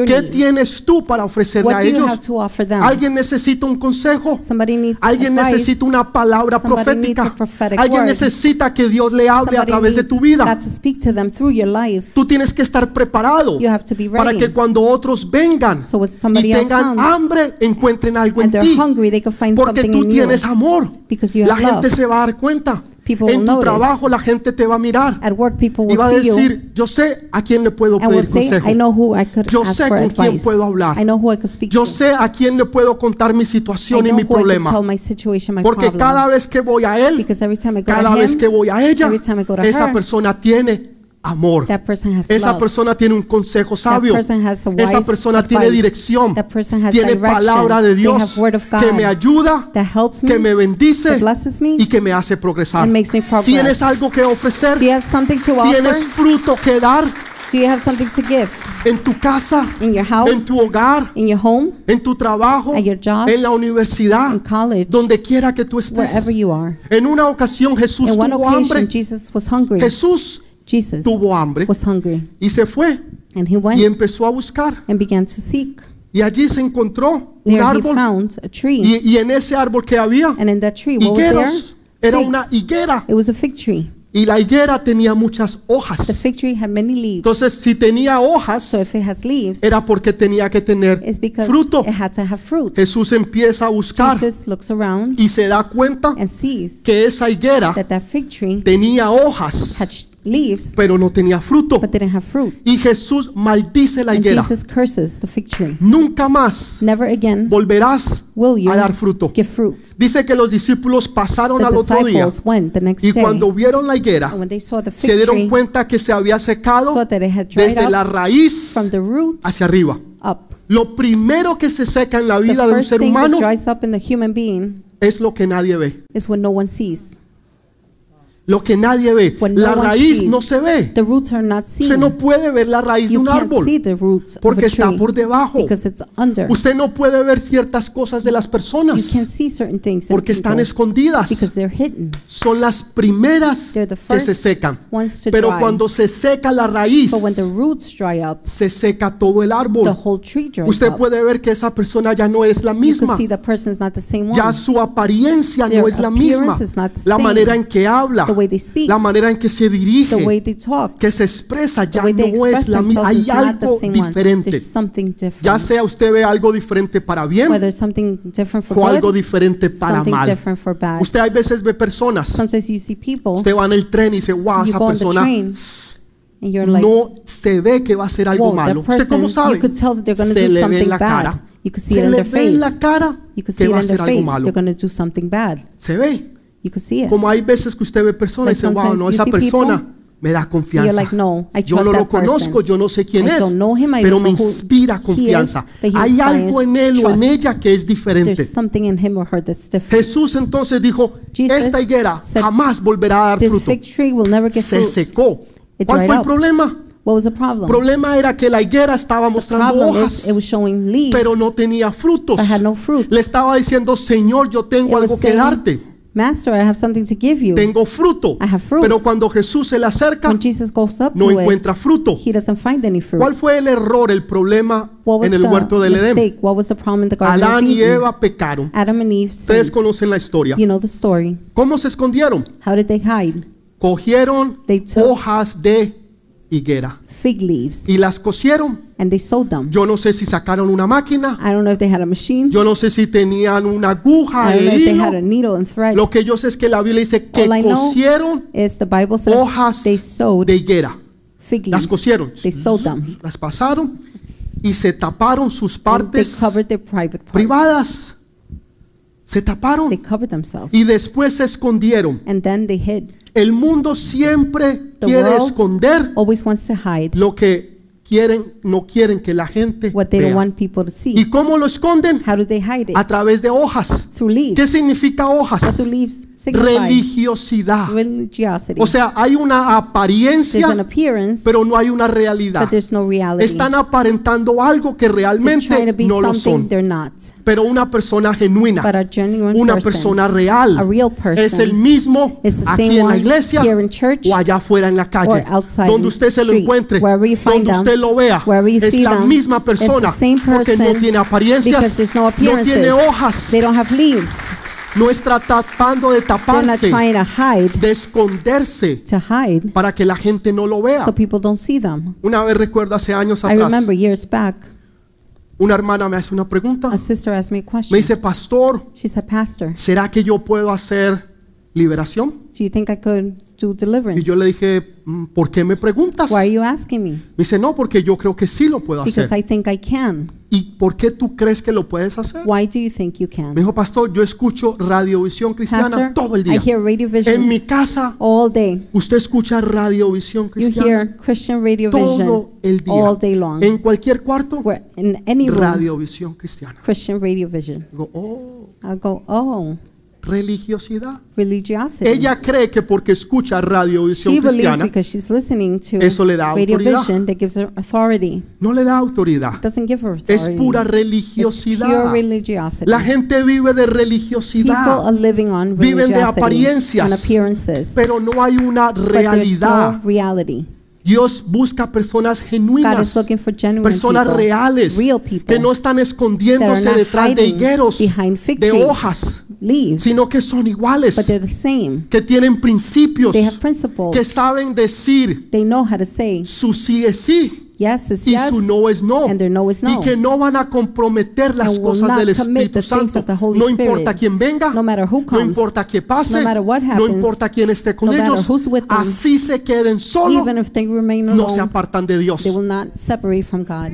¿Qué need. tienes tú para ofrecerle What a ellos? have to offer them? Alguien necesita un consejo. Somebody needs Alguien advice. necesita una palabra Somebody profética. a Alguien word. necesita que Dios le hable a Somebody través de tu vida. God to speak to them through your life. Tú tienes que estar preparado para ready. que cuando otros vengan So y tengan hambre, encuentren algo en and ti. Porque tú. Tienes amor. La gente se va a dar cuenta. People En tu trabajo la gente te va a mirar At work, people y va a you decir, yo sé a quién le puedo pedir say, consejo. I know who I could Yo ask sé con quién puedo hablar. I know who I could speak Yo to. sé a quién le puedo contar mi I situación y know mi I problema. my my Porque problem. cada vez que voy a él, I cada to vez him, que voy a ella, I esa her, persona tiene amor. that person has Esa love. persona tiene un consejo sabio. person has a Esa wise persona tiene advice. dirección. That person has Tiene direction. palabra de They Dios have word of God que me ayuda, that helps me, que me bendice that me, y que me hace progresar. and makes me progress. ¿Tienes algo que ofrecer? Do you have something to ¿Tienes offer? fruto que dar Do you have something to give en tu casa, in your house, en tu hogar, in your home, en tu trabajo, At your job, en la universidad, in college, donde quiera que tú estés? wherever you are? En una ocasión Jesús In one tuvo occasion, hambre. Jesus was hungry. Jesús Jesus tuvo hambre was hungry, y se fue and he went y empezó a buscar. and began to seek. Y allí se encontró un There he árbol found a tree, y, y en ese árbol que había and in that tree, what was there? higueros. Era Figs. una higuera It was a fig tree. y la higuera tenía muchas The hojas. fig tree had many leaves. Entonces, si tenía hojas, So if it has leaves, era porque tenía que tener it's because fruto. it had to have fruit. Jesús empieza a buscar Jesus looks around y se da cuenta and sees que esa higuera that that fig tree tenía hojas, had sh- leaves pero no tenía fruto. but didn't have fruit. Y Jesús maldice la And higuera. Jesus curses the fig tree. Nunca más Never again volverás will you a dar fruto. give fruit. Dice que los discípulos pasaron The al otro día disciples went the next y day, cuando vieron la higuera and when they saw the se fig dieron tree, cuenta que se había secado saw that it had dried desde la up raíz from the root hacia arriba. up. Lo primero que se seca en la The vida de un first ser thing that humano dries up in the human being es lo que nadie ve. is no one sees. Lo que nadie ve. When La raíz sees. no se ve. The roots are not seen. Usted no puede ver la raíz de you un can't árbol see the roots porque está por debajo. Usted no puede ver ciertas cosas de las You personas can't see certain things in porque están escondidas. Son las primeras que se secan. Pero dry. cuando se seca la raíz, But when the roots dry up, se seca todo el the árbol. whole tree dries Usted up. puede ver que esa persona ya no es la misma. Ya su apariencia Their no es la misma. La manera en que habla, way they speak, la manera en que se the dirige, way they talk, que se expresa, the ya way they no es la misma. Hay the algo diferente. Ya sea usted ve algo diferente para bien Whether it's something different for o algo diferente para mal. different for bad. Usted a veces ve personas, Sometimes you see people, usted va en el tren y dice, wow, esa the persona train, And you're like, no se ve que va a ser algo malo. ¿Usted cómo sabe? se le ve en la cara. Se le ve en la cara que va a ser algo malo. Se ve. You could see it. Como hay veces que usted ve personas y Like dice, wow, sometimes no, you esa see persona people, me da confianza. you're like, no, I yo trust no lo that person. conozco, yo no sé quién I es, don't know him, I pero don't me know who inspira he is, confianza. but he Hay algo en él o en trust. ella que es diferente. Something in him or her that's different. Jesús entonces dijo, Jesus esta higuera said, jamás volverá a dar This fruto. fig tree will never get Se fruit. secó. It ¿Cuál dried fue el up. problema? What was the El problem? problema era que la higuera estaba mostrando problem is hojas, it was showing leaves, pero no tenía frutos. had no. Le estaba diciendo, Señor, yo It tengo was algo que saying, darte. Master, I have something to give you. Tengo fruto. I have fruit. Pero cuando Jesús se le acerca, When Jesus goes up no to it, encuentra fruto. he doesn't find any fruit. ¿Cuál fue el error, el problema What was en el the huerto del Edén? What was the problem in the Garden of Adán y Eden? Eva pecaron. Adam and Eve Ustedes conocen la historia. You know the story. ¿Cómo se escondieron? How did they hide? Cogieron They took- hojas de higuera Fig leaves. y las cosieron. And they sewed them. Yo no sé si sacaron una máquina. I don't know if they had a machine. Yo no sé si tenían una aguja I don't know if they had a needle and thread. Lo que yo sé es que la Biblia dice que All I know cosieron Is the Bible says hojas they sewed de higuera. fig Las leaves. cosieron. They sewed them. Las pasaron y se taparon sus And they partes covered their private parts. privadas. Se They taparon covered themselves. y después se escondieron. And then they hid. El mundo siempre The quiere world esconder always wants to hide lo que quieren, no quieren que la gente what they don't vea. want people to ¿Y see. cómo lo esconden? How do they hide it? A través de hojas. Through ¿Qué leaves. significa What hojas? do leaves signify? Religiosidad. Religiosity. O sea, hay una There's an apariencia, appearance, pero no hay una realidad. but there's no reality. Están aparentando algo que They're trying realmente be no lo something son. they're not. Pero una persona genuina, But a genuine una person, persona real, a real person, es el mismo is the aquí en la one iglesia here in church o allá afuera en la calle, or outside donde in usted se lo street, encuentre, wherever you find donde them, usted lo vea, es la them, misma persona, same porque no person, tiene apariencias, no no tiene hojas, They don't have leaves. no está tratando de taparse, trying to hide de esconderse to hide para que la gente no lo vea. so people don't see them. Una vez recuerdo hace años I atrás, remember years back, una hermana me hace una pregunta. a sister asked me a Me dice, pastor, She said, Pastor, ¿será que yo puedo hacer liberación? do you think I could do deliverance? Y yo le dije, "Mm, ¿por qué me preguntas? Why are Me you asking me? dice, no, porque yo creo que sí lo puedo Because hacer. I think I can. ¿Y por qué tú crees que lo puedes hacer? Why do you think you Me can? dijo, pastor, yo escucho radiovisión cristiana Pastor, todo el I día. hear Radio En Vision mi casa, all day. usted escucha radiovisión You cristiana hear Christian Radio todo Vision el día. all day long. En cualquier cuarto, Where in any room, radiovisión cristiana. Christian Radio Vision. Digo, oh, I go, oh, religiosidad. religiosity. Ella cree que porque escucha radiovisión she believes cristiana, because she's listening to Eso le da Radio autoridad. That gives her authority. no le da autoridad. Doesn't give her Es authority. pura It's pure religiosidad. religiosity. La gente vive de People religiosidad, are living on Viven de religiosity apariencias, and appearances, pero no hay una but there's realidad. no reality. Dios busca personas genuinas, personas people, reales, people que no están escondiéndose detrás de higueros, de hojas, leaves, sino que son iguales, same. que tienen principios, que saben decir They know how to say su sí es sí yes is y yes su no es no, and their no is y no. que no van a comprometer las And will cosas not del commit Espíritu things Santo. of the Holy No importa Spirit. quién venga, No matter who no comes, importa qué pase, no matter what no happens, importa quién esté con no matter ellos, who's with them, así se queden solos, Even if they remain no se alone, apartan de Dios. they will not separate from God.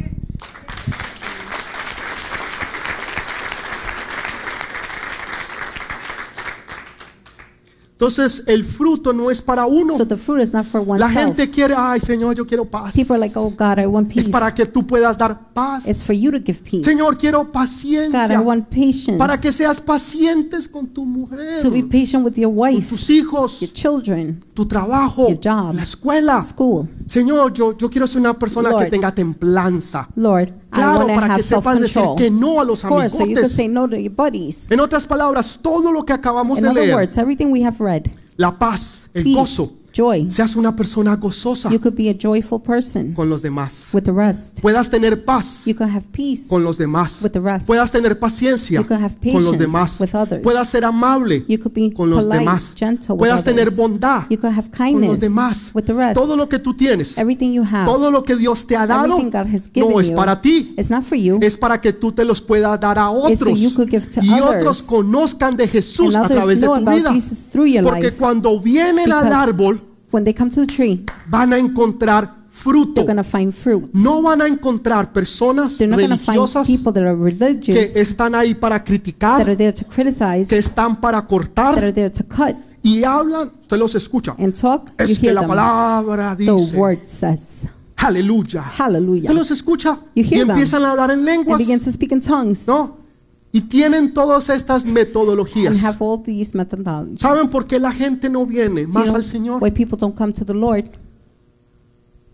Entonces el fruto no es para uno. So the fruit is not for La gente quiere, ay Señor, yo quiero paz. People are like, oh God, I want Es peace. para que tú puedas dar paz. It's for you to give peace. Señor, quiero God, I paciencia. want patience. Para que seas pacientes con tu mujer, To be patient with your con wife, tus hijos, your children, tu trabajo, your job, la escuela. school. Señor, yo, yo quiero ser una persona que Lord. tenga templanza. Lord, Claro, para que sepas decir que no a los course, so amigotes. say no to your. En otras palabras, todo lo que acabamos In de leer, words, everything we have read, la paz, el peace, gozo, joy, seas una persona gozosa you could be a joyful person con los demás. with the rest. Puedas tener paz You could have peace con los demás. with the rest. Puedas tener paciencia You could have con los demás. with others. Puedas ser amable You could be con los polite, demás. gentle with Puedas others. tener bondad You could have con los kindness demás. with the rest. Todo lo que tú tienes, Everything you have, todo lo que Dios te ha dado, everything God has given no es para ti. it's not for you. Es para que tú te los puedas dar a so otros you could give to y otros conozcan de Jesús a través de tu vida. Porque cuando vienen al árbol When they come to the tree, van a encontrar fruto. They're going to find fruit. No van a encontrar personas find religiosas people that are que religious, están ahí para that criticar, are there to criticize, que están para that cortar are there to cut y hablan, usted los escucha. and talk. Es que la them. palabra The dice, word says, aleluya. Usted los escucha You y hear them. empiezan a hablar en And lenguas, begin to speak in tongues ¿no? Y tienen todas estas and metodologías. have all these methodologies. ¿Saben por qué la gente no viene you más know al Señor? why people don't come to the Lord?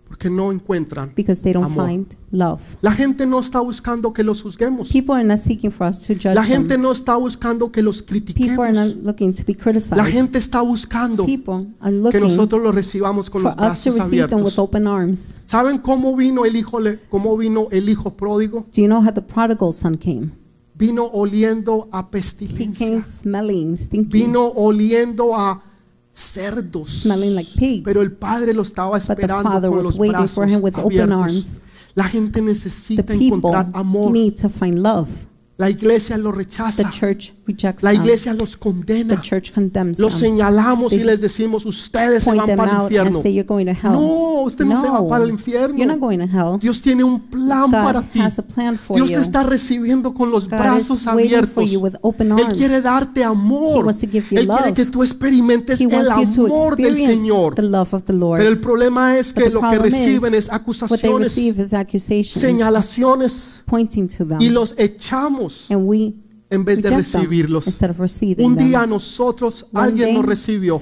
Porque no encuentran. Because they don't Amor. find love. La gente no está buscando que los juzguemos. People are not seeking for us to judge La gente them. no está buscando que los People are critiquemos. not looking to be La criticized. gente está buscando People are que looking nosotros los recibamos con los us to brazos receive them with abiertos. open arms. ¿Saben cómo vino el hijo cómo vino el hijo pródigo? Do you know how the prodigal son came? Vino oliendo a pestilencia. smelling, Vino oliendo a cerdos. smelling like pigs. Pero el padre lo estaba esperando con los brazos for him with open abiertos. arms. La gente necesita encontrar amor. La iglesia lo The rechaza. church rejects La them. iglesia los The condena. church condemns Los them. señalamos y les decimos, ustedes se van para el infierno. No, usted no se va para el infierno. You're not going to hell. Dios tiene un plan para ti. Dios te está recibiendo con los brazos abiertos. you with open Él quiere darte amor. wants to give you Él quiere que tú experimentes el amor del Señor. the love of the Lord. Pero el problema es que lo que reciben es acusaciones, señalaciones pointing to them. y los echamos and we en vez de recibirlos. Un them. día nosotros, One alguien nos recibió.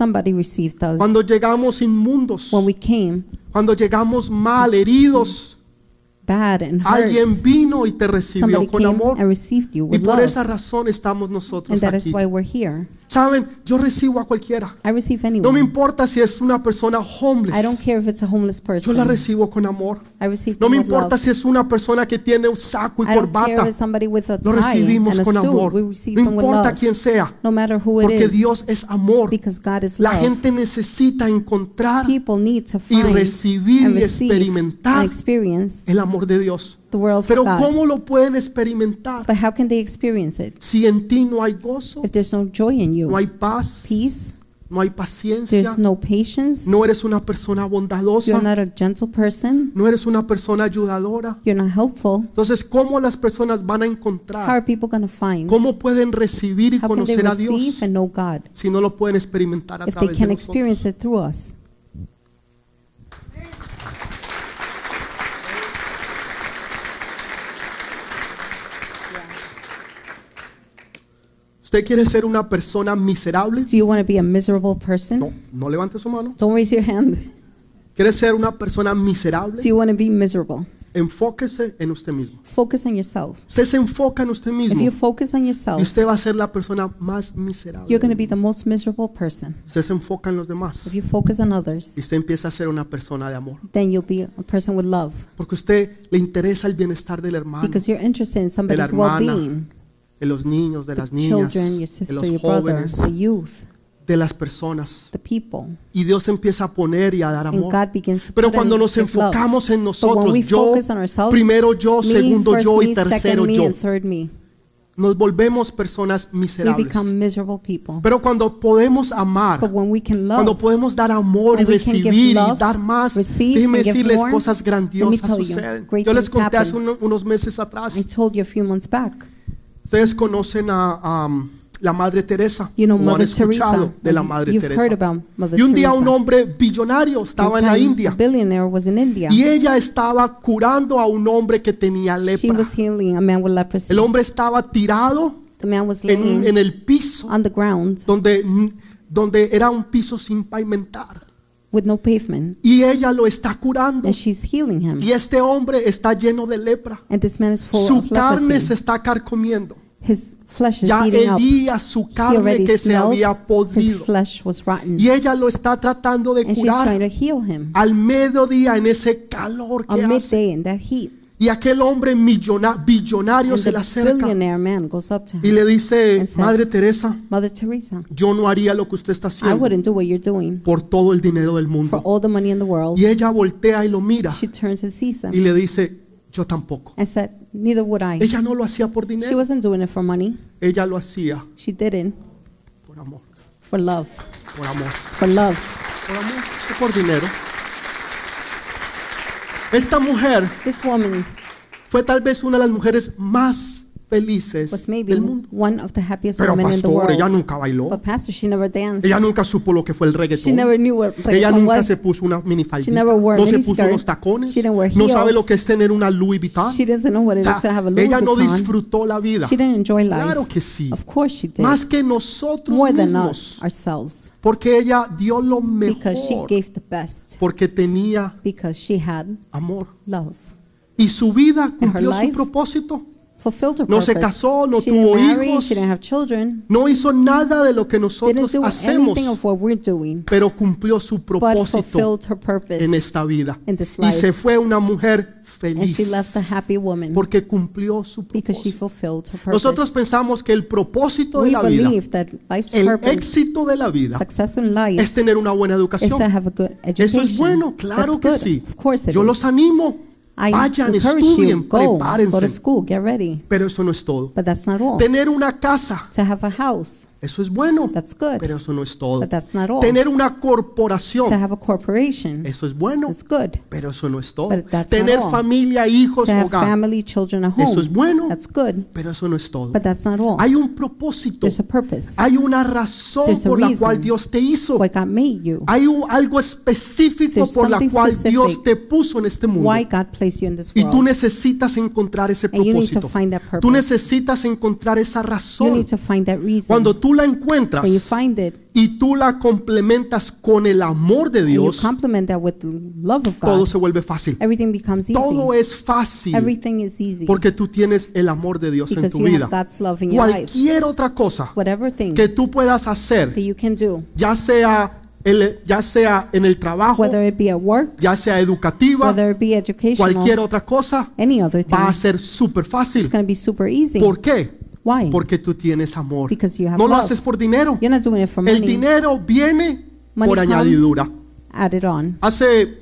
Cuando llegamos inmundos, when we came cuando llegamos mal, heridos, bad and hurt, alguien vino y te recibió somebody con came amor. and received you Y with por love. esa razón estamos nosotros and that is aquí. why we're here. Saben, yo recibo a cualquiera. I receive No me anyone. importa si es una persona I don't homeless. care if it's a homeless Yo person. la recibo con amor. I receive No them me with importa love. si es una persona que tiene un saco y I don't care corbata. if it's somebody with a Lo tie recibimos and a con suit. amor. We receive No them with importa love. quién sea. no matter who it Porque is. Dios es amor. because God is La love. gente necesita encontrar People need to y find recibir and y receive experimentar and experience el amor de Dios. Pero. ¿cómo lo pueden experimentar But how can they experience it si en ti no hay gozo, if there's no joy in you? no hay paz, Peace, no hay paciencia, there's no patience, no eres una persona you're bondadosa, not a gentle person, no eres una persona ayudadora? you're not helpful. Entonces, ¿cómo las personas van a How are encontrar? ¿Cómo pueden recibir y How can they conocer a Dios and know God si no lo pueden experimentar a if they través de nosotros? experience it through us? ¿Usted quiere ser una persona miserable? Do you want to be a miserable person? No, no levante su mano. Don't raise your hand. ¿Quiere ser una persona Do miserable? you want to be miserable? Enfóquese en usted mismo. Focus on yourself. Usted se enfoca en usted If mismo you focus on y yourself, usted va a ser la persona más you're miserable. going to be the most miserable person. Usted se enfoca en los demás If you focus on others, y usted empieza a ser una persona de amor. then you'll be a person with love Porque usted le interesa el bienestar del hermano, because you're interested in somebody's well-being. De los niños, de las The niñas, children, your de sister, los your brother, jóvenes, the youth, de las personas. the people. Y Dios empieza a poner y a dar And amor. God begins to Pero put cuando in nos give love. enfocamos en But when nosotros, we yo, focus on ourselves, primero yo, me, segundo first yo me, y tercero second me, yo, and third me, nos volvemos personas we miserables. become miserable people. Pero cuando podemos amar, But when we can cuando love, podemos dar amor y and we can give recibir y love, dar más, receive déjenme and give decirles more, cosas grandiosas tell you, suceden. great Yo les things conté hace happen. uno- unos meses I atrás. told you a few months back. Ustedes conocen a um, la Madre Teresa. You know o han escuchado Teresa. de la Madre You've Teresa. heard about Mother Y un día Teresa. un hombre billonario estaba en la India was in India. y ella estaba curando a un hombre que tenía lepra. was healing a man with leprosy. El hombre estaba tirado The man was en el piso on the ground donde, donde era un piso sin pavimentar. with no pavement, Y ella lo está curando. and she's healing him. Y este hombre está lleno de lepra. And this man is full Su of carne leprosy. se está carcomiendo. His flesh is Ya eating su He carne que se había podrido. Y ella lo está tratando de And curar to heal him al mediodía en ese calor que hace. midday in that heat. Y aquel hombre millona- billonario se le acerca billionaire man goes up to y le dice, Madre Teresa, Mother Teresa, yo no haría lo que usted está I haciendo wouldn't do what you're doing por todo el dinero del for mundo. all the money in the world. Y ella voltea y lo mira She turns and sees y le dice, yo tampoco. and said, Neither would I. Ella no lo hacía por She dinero, wasn't doing it for money. ella lo hacía She did it por amor, for love. por amor, For love. por amor, no por dinero. Esta mujer This woman fue tal vez una de las mujeres más felices was maybe del mundo. one of the happiest Pero women in the pastor, world. ella nunca bailó. But pastor, she never danced. Ella nunca supo lo que fue el She reggaetón. never knew what Ella nunca was. se puso una She minifaldita. never wore a No se puso unos tacones. She didn't wear No sabe lo que es tener una Louis Vuitton. She doesn't know what it O is to sea, have a Louis ella no disfrutó la vida. She didn't enjoy life. Claro que sí. Of course she did. Más que nosotros More than mismos. us, ourselves. Porque ella dio lo Because she mejor. gave the best. Porque tenía Because she had amor. love. Y su vida cumplió su propósito. No se casó, no she tuvo marry, hijos. children. No hizo nada de lo que nosotros hacemos. doing. Pero cumplió su propósito en esta vida. Y se fue una mujer feliz. Porque cumplió su propósito. Nosotros pensamos que el propósito de we la vida, el éxito de la vida, es tener una buena educación. Eso es bueno, claro That's que good. sí. Yo is. los animo. I Vayan, encourage estudien, you, go, go to prepárense. school, get ready. Pero eso no es todo. But that's not all. Tener una casa, To have a house, eso es bueno. that's good. Pero eso no es todo. But that's not all. Tener una To corporación, have a corporation, eso es bueno. that's good. Pero eso no es todo. But that's Tener not all. familia, hijos, To have hogar, family, children, a home, eso es bueno. that's good. Pero eso no es todo. But that's not all. Hay un propósito. There's a purpose. Hay una razón There's por la cual Dios te hizo. Why God made you. Hay un- algo específico There's por la cual Dios te puso en este mundo. Why God placed you in this Y tú world. necesitas encontrar ese And you need to propósito. find that Tú necesitas encontrar esa You razón. need to find that reason. Cuando tú la encuentras When you find it, y tú la complementas con el amor de Dios, todo se vuelve fácil. everything becomes Todo es fácil porque tú tienes el amor de Dios en tu vida. Cualquier otra cosa que tú puedas hacer, that you can do, ya sea, el- ya sea en el trabajo, whether it be at work, ya sea educativa, whether it be educational, cualquier otra cosa, va a ser súper fácil. it's going to be super easy. ¿Por qué? Why? Porque tú tienes amor. Because you have No lo love. haces por dinero. You're not doing it for El money. dinero viene Money por añadidura. Added on. Hace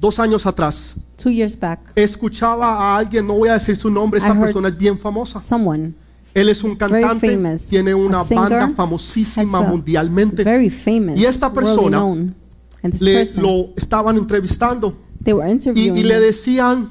dos años atrás, Two years back, escuchaba a alguien, no voy a decir su nombre, esta I persona es bien famosa. someone Él es un cantante, famous, tiene una singer, banda famosísima mundialmente. very famous, Y esta persona known, and this Le, person, lo estaban entrevistando they were y, interviewing y le decían,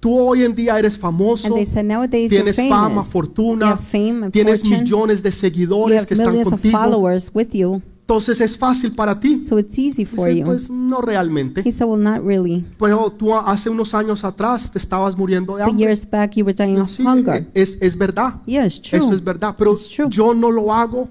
tú hoy en día eres famoso, said, tienes fama, fortuna, fame tienes fortune. millones de seguidores que están contigo. Entonces es fácil para ti. so it's easy for Dice, you. pues no realmente. He said, well, not really. Pero tú hace unos años atrás te estabas muriendo de hambre. years back, you were dying of Sí, hunger. es, es verdad. Yeah, it's true. Eso es verdad. Pero It's true. yo no lo hago.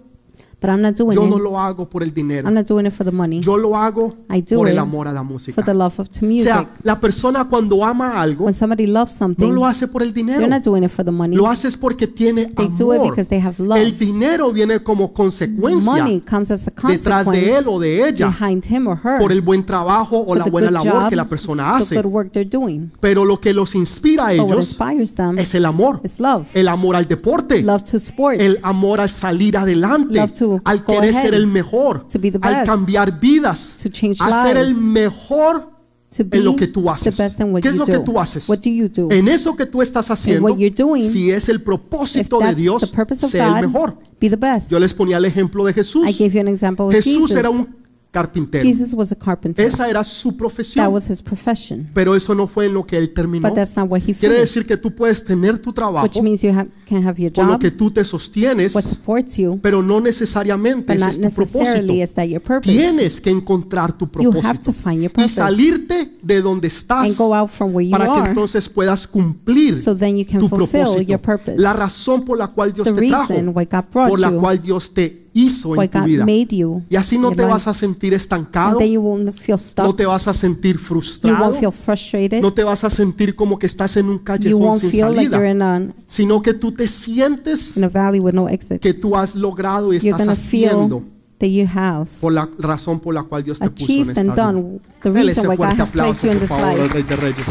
But I'm not doing Yo no it. lo hago por el dinero. I'm not doing it for the money. Yo lo hago I do por el it amor a la For música. the love of to O music. sea, la persona cuando ama algo When somebody loves no something, lo hace por el dinero. they're not doing it for the money. Lo haces porque tiene They do it amor. because they have love. El dinero viene como consecuencia Money comes as a detrás de él consequence o de ella behind him or her por el buen trabajo o for la the buena good labor job, que la persona the hace. good work they're doing. Pero lo que los inspira a But what ellos inspires them es el amor. is love. El amor al deporte. Love to sports, El amor al salir adelante. Love to Al go querer ahead, ser el mejor. to be the Al best, cambiar vidas. to change A ser el mejor to be en lo que tú the haces. best in what ¿Qué es you lo que do. tú haces? What do you do? En eso que tú estás haciendo, what you're doing, si es el If propósito de that's Dios, the purpose of sé el mejor. be the best. Yo les ponía el ejemplo de Jesús. I gave you an example of Jesús Jesus. era un carpintero. Jesus was a carpenter. Esa era su That profesión. was his profession. Pero eso no fue en lo que él terminó. But that's not what he Quiere finished. decir que tú puedes tener tu trabajo Which means you have, can have your con lo job, que tú te sostienes, what supports you, pero no necesariamente but ese not es tu necessarily propósito. is that your purpose. Tienes que encontrar tu You have propósito to find your y purpose salirte de donde estás and go out from where you para que are entonces puedas cumplir so then you can tu fulfill propósito. your purpose. La razón por la cual Dios The te trajo, reason why God brought por la you, cual Dios te hizo en tu God vida. made you. Y así no te life. vas a sentir estancado, no te vas a sentir frustrado, no te vas a sentir como que estás en un You callejón sin like salida, sino que tú te sientes no que tú has logrado y estás haciendo that you have por la razón por la cual Dios te puso en esta vida. done the Dele reason ese fuerte has placed aplauso, por favor. Rey de Reyes.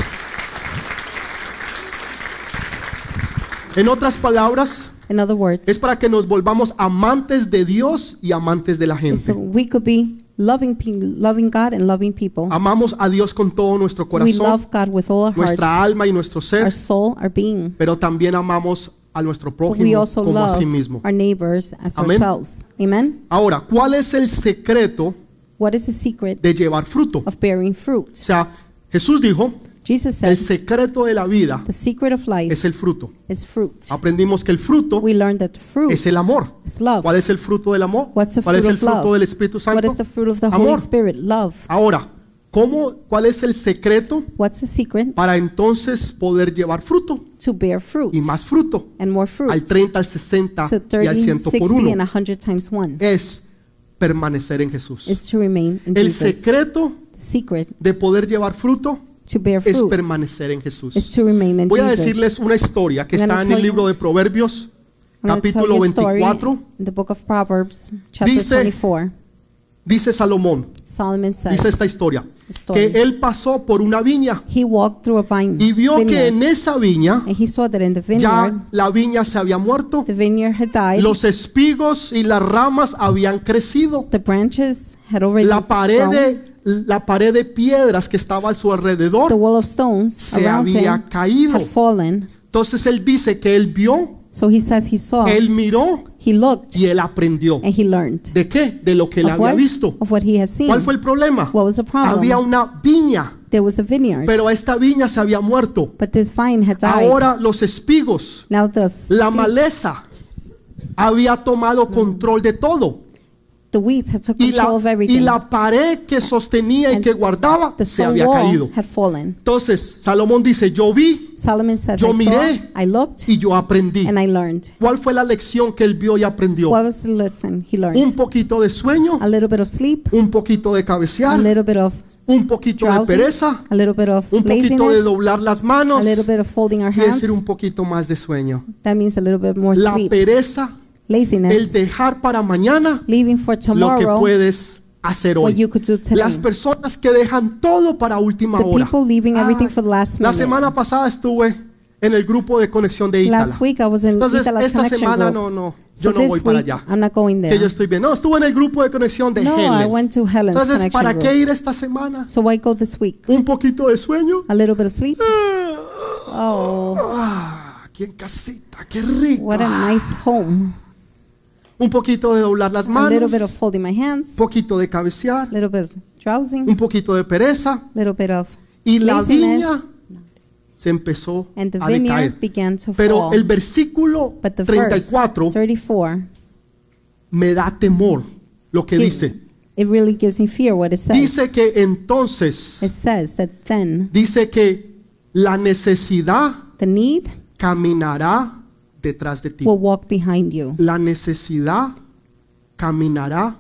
En otras palabras, In other words, es para que nos volvamos amantes de Dios y amantes de la so gente. we could be loving, loving God and loving people. Amamos a Dios con todo nuestro We corazón, love God with all our nuestra hearts, alma y nuestro ser, our soul, our being. pero también amamos a nuestro But we prójimo also como a sí mismo. our neighbors as Amén. ourselves. Amen. Ahora, ¿cuál es el secreto What is the secret de llevar fruto? O of bearing fruit? sea, Jesús dijo, Jesus el said, secreto de la vida the secret of life es el fruto. is fruit. Aprendimos que el fruto We learned that fruit es el amor. is love. ¿Cuál es el fruto del amor? What's the ¿Cuál es fruit el of fruto love? del Espíritu What Santo? is the fruit of the Holy Amor. Spirit? Love. Ahora, ¿cómo, ¿cuál es el secreto What's the secret? para entonces poder llevar fruto To bear fruit y más fruto? and more fruit. Al 30, al 60 So y al 100 30, por 60, uno. and 100 times 1 Es permanecer en Jesús. is to remain in El Jesus. secreto secret de poder llevar fruto to bear es fruit permanecer en is Jesús. to remain in Voy a Jesus. decirles una historia que I'm gonna está en tell el you- libro de Proverbios, I'm gonna tell capítulo you a story 24. in the book of Proverbs, chapter Dice- 24. Dice Salomón, Solomon says, dice esta historia, story. que él pasó por una viña he walked through a vine y vio que vineyard, en esa viña and he saw that in the ya vineyard, la viña se había muerto, the vineyard had died, los espigos y las ramas habían crecido, the branches had already la pared de, la pared de piedras que estaba a su the alrededor wall of stones se había caído. had fallen. Entonces él dice que él vio, So he says he saw, él miró he looked, y él aprendió. and he learned. ¿De qué? De lo que él Of había what? visto. Of what he has seen. ¿Cuál fue el problema? What was the problem? Había una viña, There was a vineyard, pero esta viña se había muerto. but this vine had died. Ahora los espigos, now the, la maleza, había tomado control de todo. The weeds had took Y la, control of y everything. la pared que sostenía y And que guardaba the se stone había wall caído. had fallen. Entonces Salomón dice, yo vi Solomon says, Yo I miré saw, I looked, y yo aprendí. and I learned. ¿Cuál fue la lección que él vio y aprendió? What was the lesson he learned? Un poquito de sueño, a little bit of sleep, un poquito de a cabecear, little bit of un poquito de drowsing, pereza, a little bit of un poquito de doblar las a manos little bit of folding our y hands. decir un poquito más de sueño. That means a little bit more La sleep. pereza, Laziness, el dejar para mañana leaving for lo que tomorrow puedes hacer what hoy. you could do today. Las personas que dejan todo para última The hora. people leaving everything Ah, for the last La semana pasada estuve en el grupo de conexión de Ítala. Last week I was in Entonces, Itala's esta connection semana group. no, no, So yo no voy para allá. I'm not going there. Que yo estoy bien. No, estuve en el grupo de conexión de No, I Helen. went to Helen's Entonces, connection ¿para group. qué ir esta semana? So why go this week? Un poquito de sueño. A little bit of sleep? Ah, Oh, ah, aquí en casita, qué rico. what a nice home. Un poquito de doblar las A manos. little bit of folding my hands, Un poquito de cabecear. a little bit of drowsing, Un poquito de pereza. a little bit of Y la laziness, viña se empezó and the a decaer. began to Pero fall. el versículo But the verse 34 34, me da temor lo que it, dice. it really gives me fear what it says. Dice que entonces, It says that then dice que la necesidad the need caminará detrás de ti. will walk behind you. La necesidad caminará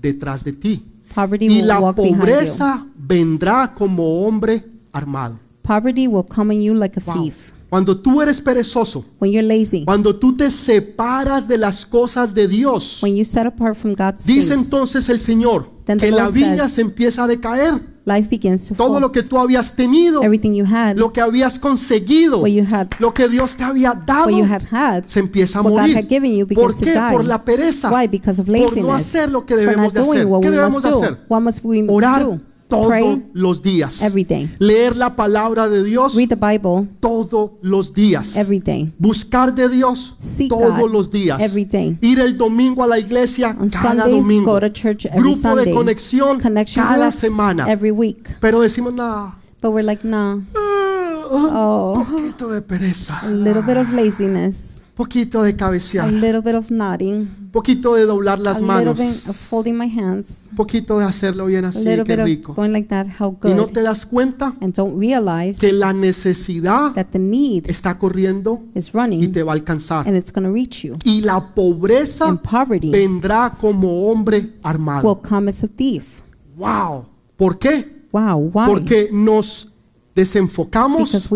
detrás de ti. Poverty Y will la walk pobreza vendrá como hombre armado. Poverty will come on you like a Wow. thief. Cuando tú eres perezoso, When you're lazy, cuando tú te separas de las cosas de Dios, when you set apart from God's dice entonces el Señor Then the que la Lord viña says, se empieza a decaer. life begins to Todo fall. lo que tú habías tenido, Everything you had, lo que habías conseguido, what you had, lo que Dios te había dado, what you had had, se empieza a what God morir. had given you ¿Por begins to qué? die. Por la pereza. Why? Because of Por no laziness. hacer lo que debemos de hacer. ¿Qué we debemos must de do. hacer? What must we Orar do? Todos Pray los días. every day. Leer la palabra de Dios Read the Bible todos los días. every day. Buscar de Dios Seek todos God los días. every day. Ir el domingo a la iglesia On cada Sundays, domingo. go to church every Grupo Sunday. de conexión Connection cada semana. every week. Pero decimos nada. But we're like, nah, Un oh, poquito de pereza. a little bit of laziness, poquito de a cabecear. little bit of nodding, poquito de doblar a las little manos. bit of folding my hands, poquito de hacerlo bien a así. little Qué bit of rico. going like that, how Y no good. te das cuenta And don't realize que la necesidad that the need está corriendo is y running te va a alcanzar. and it's going to reach you. Y la pobreza And poverty vendrá como hombre armado. come as a thief. Wow. ¿Por qué? Wow, why? Porque nos desenfocamos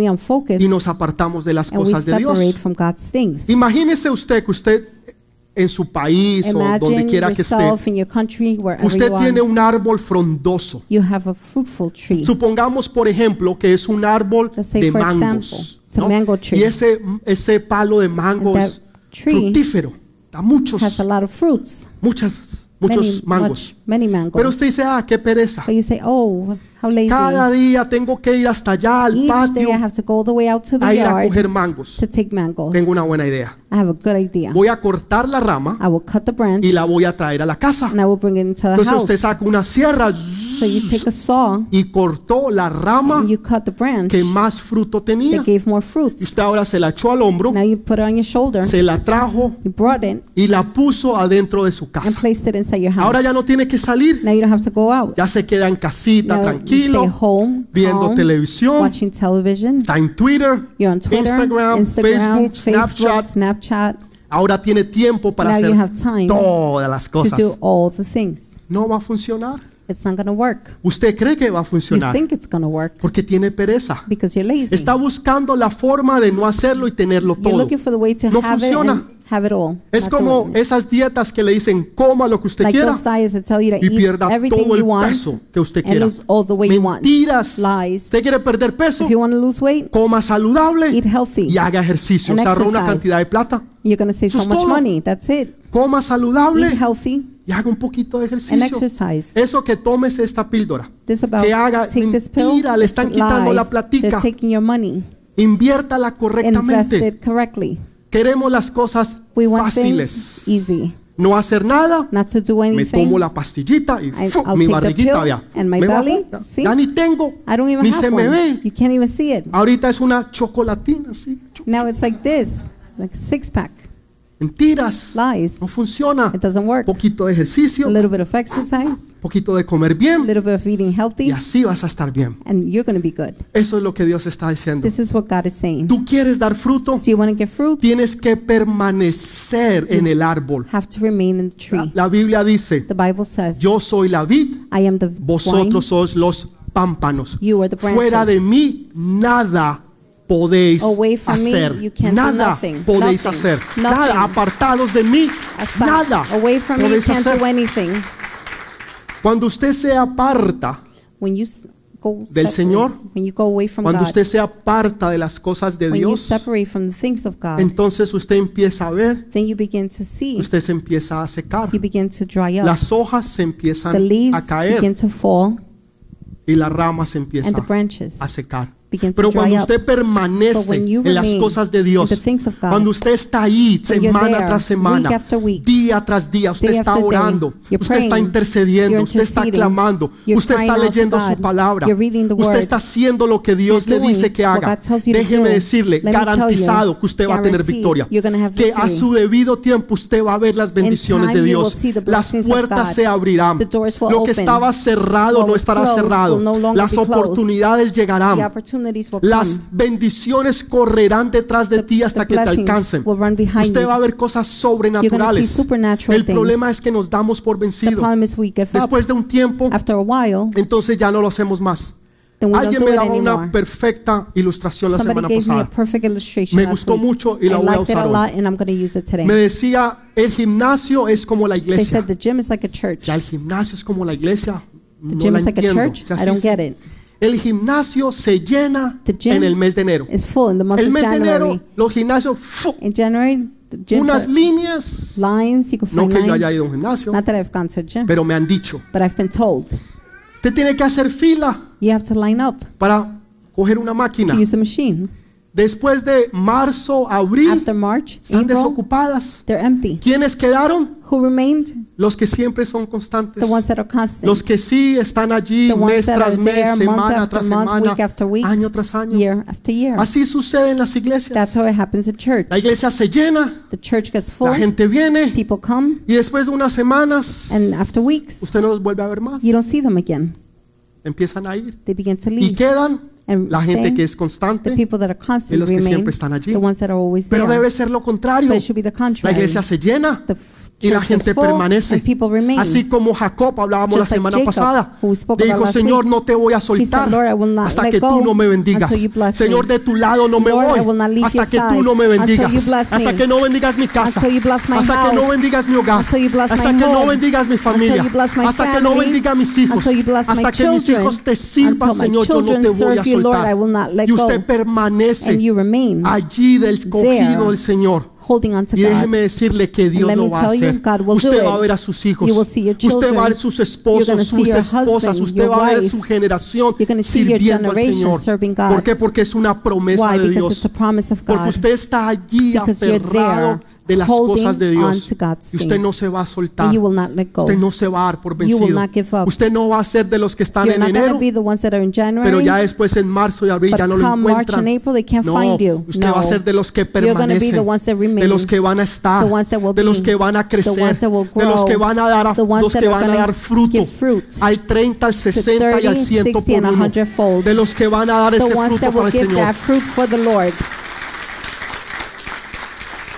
y nos apartamos de las cosas de Dios. Imagínese usted que usted en su país o donde quiera que esté, country, usted tiene un árbol frondoso. You have a fruitful tree. Supongamos, por ejemplo, que es un árbol say, de example, mangos. ¿no? mango. Y ese, ese palo de mango es fructífero. Da muchos, muchas, muchos many, mangos. much- many mangoes. Pero usted dice, ah, qué pereza. say, oh, how lazy. Cada día tengo que ir hasta allá al Each day patio I have to go all the way out to the a ir a yard coger mangos. to take mangoes. Tengo una buena idea. I have a good idea. Voy a cortar la rama I will cut the branch y la voy a traer a la casa. and I will bring it into the Entonces house. usted saca una sierra So you take a saw y cortó la rama and you cut the branch que más fruto tenía. that gave more Y usted ahora se la echó al hombro, Now you put it on your shoulder, se la trajo you brought it y la puso adentro de su and casa. placed it inside your house. Ahora ya no tiene que salir, Now you don't have to go out. ya se queda en casita Now tranquilo, home, viendo calm, televisión, está en Twitter, Instagram, Instagram, Facebook, Snapchat. Snapchat. Ahora tiene tiempo para Now hacer you have time todas las to cosas. do all the things. No va a funcionar. It's not going to work. Usted cree que va a You funcionar think it's going to work porque tiene pereza. because you're lazy. Está buscando la forma de no hacerlo y tenerlo You're todo. looking for the way to No have funciona. it and have it all. Es not como it. esas dietas que le dicen coma lo que usted like quiera those diets that tell you to y eat pierda everything todo el you want peso que usted and quiera. lose all the weight you want. Mentiras. Lies. Usted quiere perder peso, If you want to lose weight, coma saludable eat healthy. y haga ejercicio. And Se ahorra una exercise. cantidad de plata. You're going to save Eso so es much todo. money. That's it. Coma saludable Eat healthy y haga un poquito de ejercicio. Eso que tomes esta píldora. Que haga mentira, le están quitando la platica. Inviértala correctamente. Queremos las cosas fáciles. No hacer nada. Not to do Me tomo la pastillita y I- ¡fu! Mi barriguita, my Me belly, ya, see? ya ni tengo, ni se me ve. You can't even see it. Ahorita es una chocolatina, sí. Now it's like this, like six pack. Mentiras. Lies. No funciona. It doesn't work. Poquito de A ejercicio, little bit of exercise, poquito de comer a bien little bit of eating healthy, y así vas a estar bien. and you're going to be good. Eso es lo que Dios está diciendo. This is what God is saying. Tú quieres dar fruto, Do you want to get fruit? tienes que permanecer en el árbol. Have to remain in the La, tree. la Biblia dice, The Bible says, yo soy la vid, I am the vosotros sois los pámpanos. You are the Fuera de branches. mí nada podéis Away from me, hacer. do Nada nothing. podéis Nothing. hacer. Nothing. Nada apartados de mí. Aside. Nada Away from me, you podéis can't hacer. do anything. Cuando usted se aparta, When you s- go Del Señor, when you go away from cuando God, usted se aparta de las cosas de Dios, God, entonces usted empieza a ver, see, usted se empieza a secar. up. Las hojas se empiezan a caer fall, y la rama se empieza and the branches a secar. Pero cuando usted permanece en las cosas de Dios, cuando usted está ahí semana tras semana, día tras día, usted está orando, usted está intercediendo, usted está clamando, usted está leyendo su palabra, usted está haciendo lo que Dios le dice que haga. Déjeme decirle, garantizado que usted va a tener victoria, que a su debido tiempo usted va a ver las bendiciones de Dios, las puertas se abrirán, lo que estaba cerrado no estará cerrado, las oportunidades llegarán. Las bendiciones correrán detrás de ti hasta que te alcancen. Usted va a ver cosas sobrenaturales. El problema es que nos damos por The vencido. problem is we give up. Después de un tiempo, After a while, entonces ya no lo hacemos más. Alguien me daba una perfecta ilustración la semana pasada. Me gustó mucho y la voy a usar hoy. Me decía, el gimnasio es como la iglesia. said the gym is like a church. Ya el gimnasio es como la iglesia. The No gym la is like a entiendo. church. O sea, El gimnasio se llena en el mes de enero. Full in the month El of mes de enero, los gimnasios. In January, unas líneas. lines. You can No find que yo haya ido a un gimnasio, Not that I've gone to a gym, pero me han dicho, but I've been told usted tiene que hacer fila you have to line up para coger una máquina. to use a machine. Después de marzo, abril, After March, están April, desocupadas. they're empty. ¿Quiénes quedaron? Who remained? Los que siempre son constantes. The ones that are constant. Los que sí están allí The mes tras mes, there semana tras month, semana, week after week, año tras año. year after year. Así sucede en las That's iglesias. how it happens at church. La iglesia se llena, The church gets full, la gente viene people come, y después de unas semanas and after weeks, usted no los vuelve a ver más. you don't see them again. Empiezan a ir They begin to y leave. quedan And la gente que es the constante, people that are constant y los que siempre están allí. the ones that are always pero there. debe ser lo contrario. La iglesia se llena y la gente permanece. Así como Jacob hablábamos la semana pasada. Dijo, Señor, no te voy a soltar hasta que tú no me bendigas. Señor, de tu lado no me voy hasta que tú no me bendigas. Hasta que no bendigas mi casa. Hasta que no bendigas mi hogar. Hasta que no bendigas mi familia. Hasta que no family. bendiga a mis hijos. Hasta que mis hijos te sirvan, Señor, yo no te voy a soltar. Y usted permanece allí del escogido del Señor. Holding on to Y God. déjeme decirle que Dios lo va a tell you, hacer. God will Usted do va a it. ver a sus hijos. You will see your Usted va a ver children. sus esposos, sus your esposas. Usted your va a ver su generación sirviendo al generation Señor. serving God. ¿Por qué? Porque es una promesa Why? de Because Dios. it's a promise of Porque God. usted está allí Because you're aferrado there, de las cosas de Dios. Y usted no se va a soltar. Usted no se va a dar por vencido. Usted no va a ser de los que están You're en enero, January. pero ya después en marzo y abril ya no lo encuentran. April, No, usted va a ser de los que permanecen, de los que van a estar, de los que van a crecer, de los que van a dar, a- los que van a dar fruto al 30, al 60 y al 30, 100 60 por uno, de los que van a dar ese fruto para el Señor. that fruit for the Lord.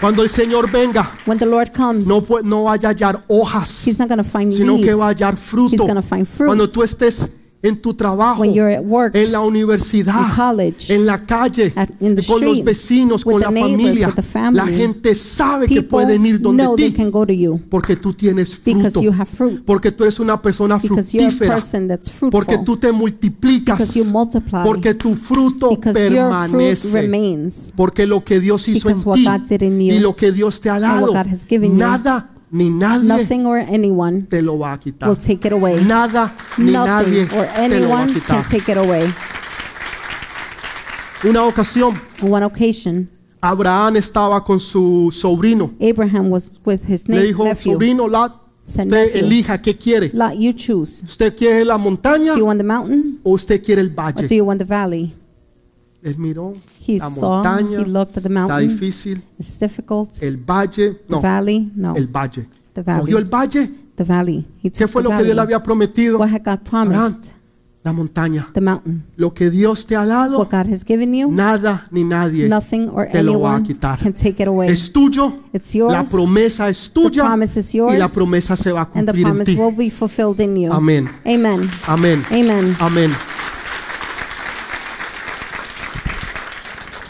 Cuando el Señor venga, When the Lord comes, no, pu- no vaya a hallar hojas, He's not going to find sino que va a hallar fruto. He's find fruit. Cuando tú estés en tu trabajo, When you're at work, en la universidad, college, en la calle, at- in the con los street, vecinos, with con la familia, family, la gente sabe que pueden ir donde ti can go to you porque tú tienes because fruto, you have fruit. porque tú eres una persona fructífera, fruitful. porque tú te multiplicas, multiply. porque tu fruto permanece. remains. Porque lo que Dios hizo en what ti y lo que Dios te ha dado, God has given you, nada ni nadie Nothing or anyone te lo va a quitar. will take it away. Nada ni nadie Nothing or te lo va a anyone quitar. can take it away. Una ocasión, On one occasion, Abraham estaba con su sobrino. Abraham was with his Le ne- dijo, nephew. sobrino, Lot, Said, usted "Nephew." elija qué quiere. Lot, you choose. ¿Usted quiere la montaña Do you want the mountain o usted quiere el or do valle? you want the valley? Les miró, He la saw, montaña he looked at the está mountain. difícil, It's difficult. el valle, The no, valley? No. el valle. The valley. Cogió el valle. The valley. He ¿Qué took fue the lo que Dios le valley. había prometido? What had God promised? La montaña. The mountain. Lo que Dios te ha dado, What God has given you, nada ni nadie nothing or te lo va a anyone quitar. can take it away. Es tuyo, It's yours. la promesa es tuya promise is y yours, la promesa se va a and the cumplir en promise ti. will be fulfilled in you. Amén. Amen. Amén. Amen. Amén.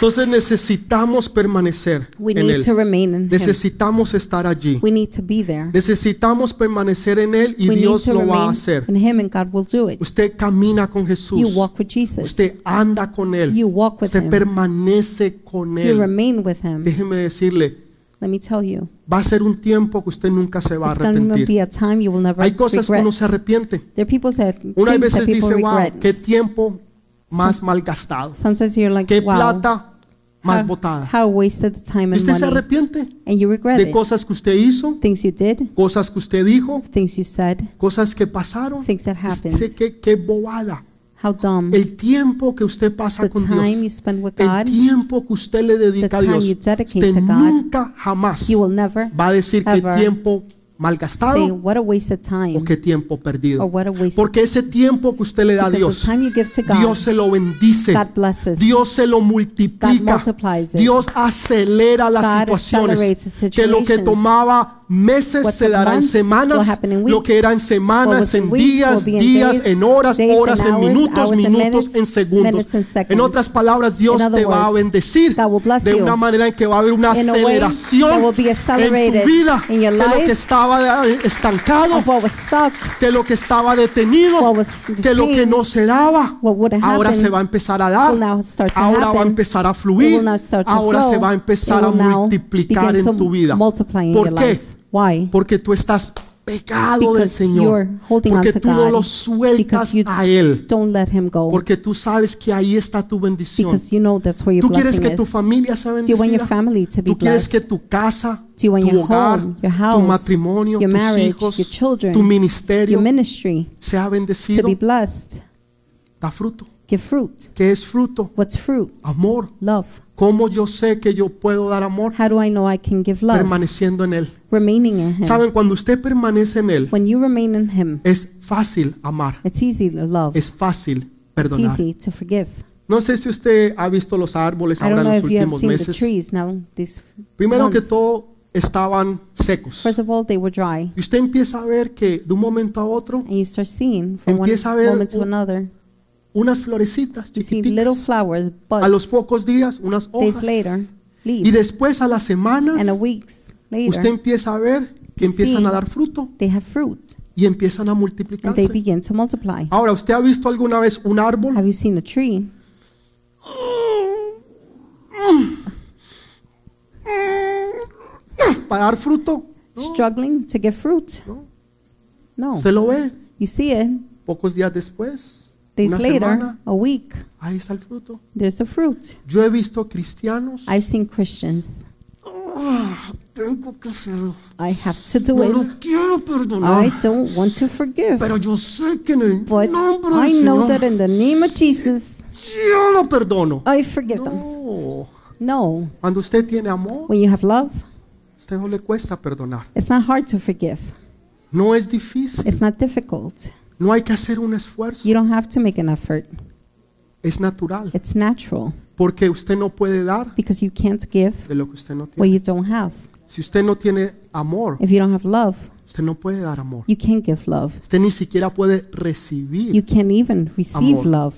Entonces necesitamos permanecer We en need Él. to remain in Him. Necesitamos estar allí. We need to be there. Necesitamos permanecer en Él y We need Dios to lo va a remain hacer. in Him, and God will do it. Usted camina con You Jesús. walk with Jesus. Usted anda con Él. You walk with Usted Him. permanece con You Él. remain with Him. Déjeme decirle, Let me tell you, va a ser un tiempo que usted nunca se va a it's going to arrepentir. be a time you will never Hay cosas que regret. uno se arrepiente. There are people that things people dice, wow, regret. qué tiempo más mal gastado. Sometimes you're like, Qué wow, plata más how, botada. how wasted the time ¿Y and usted se arrepiente and you regret de it. cosas que usted hizo, Things you did, cosas que usted dijo, things you said, cosas que pasaron? things that happened. Que qué bobada. How dumb. El tiempo que usted pasa The con time you Dios, spend with el God, tiempo que usted le dedica a the time Dios, you dedicate usted to God, nunca jamás you will never va a decir ever tiempo mal say, gastado what a wasted time, o qué tiempo or perdido. what a wasted Porque ese tiempo que usted le da a Dios, God, Dios se lo bendice. Dios se lo multiplica. Dios acelera las situaciones. Que lo que tomaba meses se took dará en months semanas. Lo que era en What semanas, en días, días, en horas, horas, en minutos, minutos, en segundos. En otras palabras, Dios te va a bendecir de una manera en que va a haber una aceleración en tu vida. Que lo que estaba eh, estancado, que lo que estaba detenido, que lo que no se daba, ahora se va a empezar a dar. Ahora va a empezar a fluir. Ahora se va a empezar a multiplicar en tu vida. ¿Por qué? Why? Porque tú estás pegado del Señor. Porque tú no lo sueltas a Él. don't let Him go. Porque tú sabes que ahí está tu bendición. Because you know that's where your Tú quieres que tu familia sea bendecida. Tú quieres que tu casa, tu hogar, tu matrimonio, tus marriage, hijos, your children, tu ministerio sea bendecido. Da fruto. Give fruit. ¿Qué es fruto? What's fruit? Amor. Love. ¿Cómo yo sé que yo puedo dar amor? How do I know I can give love? Permaneciendo en Él. Remaining in Him. Saben, cuando usted permanece en Él, When you remain in Him, es fácil amar, it's easy to love. es fácil It's perdonar. easy to forgive. No sé si usted ha visto los árboles ahora en los últimos meses. trees. These Primero que months. todo, estaban secos. First of all, they were dry, Y usted empieza a ver que de un momento a otro, and you start seeing from one Empieza a ver moment to un- another. Unas florecitas chiquititas. flowers, A los pocos días, unas Days hojas. later, Y leaves, después a las semanas, and a weeks usted later, empieza a ver que empiezan a dar fruto they have fruit, y empiezan a and they multiplicarse. begin to multiply. Ahora, ¿usted ha visto alguna vez un árbol Have you seen a tree? para dar fruto. No, struggling to get fruit. no. No. Usted lo ve. You see it. Pocos días después, Days una later, semana, a week, ahí está el fruto. there's the fruit. Yo he visto cristianos. I've seen Christians. "Ah, tengo que hacerlo. I have to do No it. lo quiero perdonar. I don't want to forgive. Pero yo sé que en el But nombre del I know Señor, that in the name of Jesus, yo lo perdono. I forgive them. No. No. Cuando usted tiene amor, When you have love, a usted no le cuesta perdonar. it's not hard to forgive. No es difícil. It's not difficult. No hay que hacer un esfuerzo. You don't have to make an effort. Es natural. It's natural Porque usted no puede dar because you can't give de lo que usted no what tiene. you don't have. Si usted no tiene amor, If you don't have love, usted no puede dar amor. you can't give love. Usted ni siquiera puede recibir. You can't even receive Amor. love.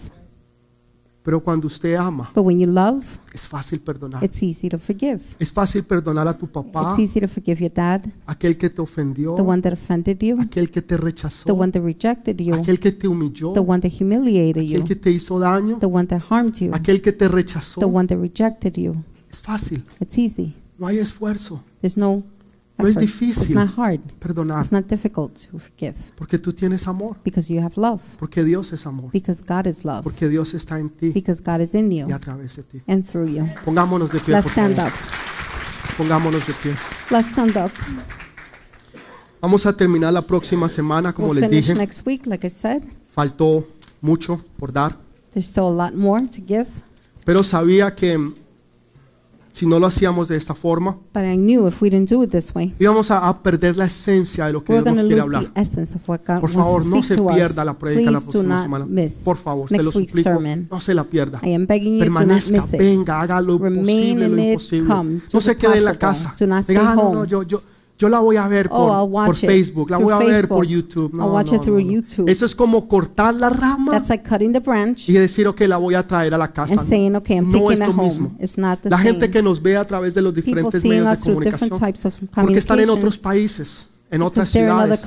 Pero cuando usted ama, But when you love, es fácil perdonar. it's easy to forgive. Es fácil perdonar a tu papá, It's easy to forgive your dad, aquel que te ofendió, the one that offended you, aquel que te the rechazó, one that rejected you, aquel que te humilló, the one that humiliated you, aquel que te hizo daño, the one that harmed you, aquel que te the rechazó. one that rejected you. Es fácil, It's easy. no hay esfuerzo. There's no No es effort. It's difícil not hard. perdonar It's not difficult to forgive porque tú tienes amor, because you have love, porque Dios es amor, because God is love, porque Dios está en ti because God is in you y a través de ti. and through you. Pongámonos de pie, Let's por stand favor. up. Pongámonos de pie. Let's stand up. Vamos a terminar la próxima semana, como We'll les finish dije. next week, like I said. Faltó mucho por dar, There's still a lot more to give, pero sabía que si no lo hacíamos de esta forma, but I knew if we didn't do it this way, íbamos a, a perder la esencia de lo que we're Dios nos quiere lose hablar. the essence of what God Por wants favor, to no speak se to pierda us. la prédica la Please do próxima not semana. miss Por favor, te lo week's suplico, sermon. no se la pierda. I am begging you, do not Permanezca, miss it. venga, haga lo Remain posible, lo it, imposible. come, No se quede en la possible. casa. Do not Diga, stay "Ah, no, no, home. yo, yo, yo la voy a ver Oh, por, Facebook, la voy a ver por. YouTube. No, I'll watch no, it through no. YouTube. Eso es como cortar la rama That's like cutting the branch y decir, ok, la voy a traer a la casa. and saying, okay, I'm no taking es lo home. mismo. It's not the La same. gente que nos ve a través de los diferentes medios de comunicación, porque están en otros países, en otras ciudades.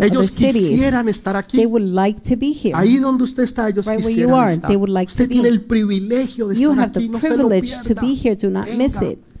Ellos quisieran estar aquí. would like to be here. Ahí donde usted está, ellos quisieran estar. they would like to usted be. tiene el privilegio de estar aquí, no se lo pierda.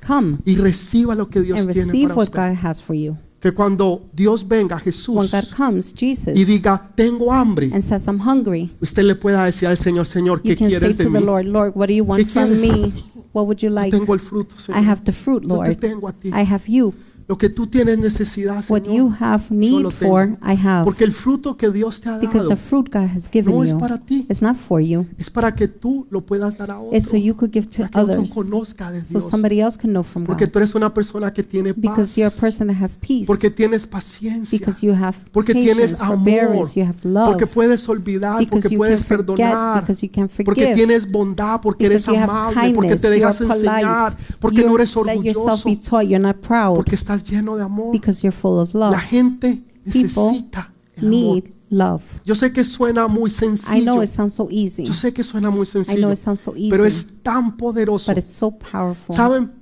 Be here. Do not miss Venga it. Come y reciba lo que Dios and tiene receive para what usted. God has for you. Que cuando Dios venga, When Jesús, God comes, Jesus, y diga, tengo hambre, and says, I'm hungry, usted le pueda decir al Señor, Señor, you ¿qué can say quieres de to the mí? Lord, Lord, what do you want ¿Qué from quieres? me? What would you Yo like? tengo el fruto, I Señor. have the fruit, Yo te Lord. tengo a ti. I have you. Lo que tú tienes necesidad, What you Señor. have lo need tengo. for, I have. Porque el fruto que Dios te ha Because dado the fruit God has given no es you para ti, is not for you. es para que tú lo puedas dar a otro. It's so you could give to Para que otro others. conozca de So Dios. somebody else can know from Porque God. tú eres una persona que tiene paz. Because you're a person that has peace. Porque tienes paciencia. Because you have Porque patience, tienes amor. forbearance, you have love. Porque puedes olvidar, Because porque you puedes can forget, perdonar. because you can Porque forgive. tienes bondad, porque eres Because you have amable, porque kindness, te you are dejas enseñar, porque You no eres let yourself orgulloso, be taught. You're not proud porque estás lleno de amor. because you're full of love. La gente necesita el amor. Need love. Yo sé que suena muy I know sencillo. it sounds so easy, Yo sé que suena muy I know sencillo, it sounds so pero easy, es tan poderoso. but it's so powerful. ¿Saben?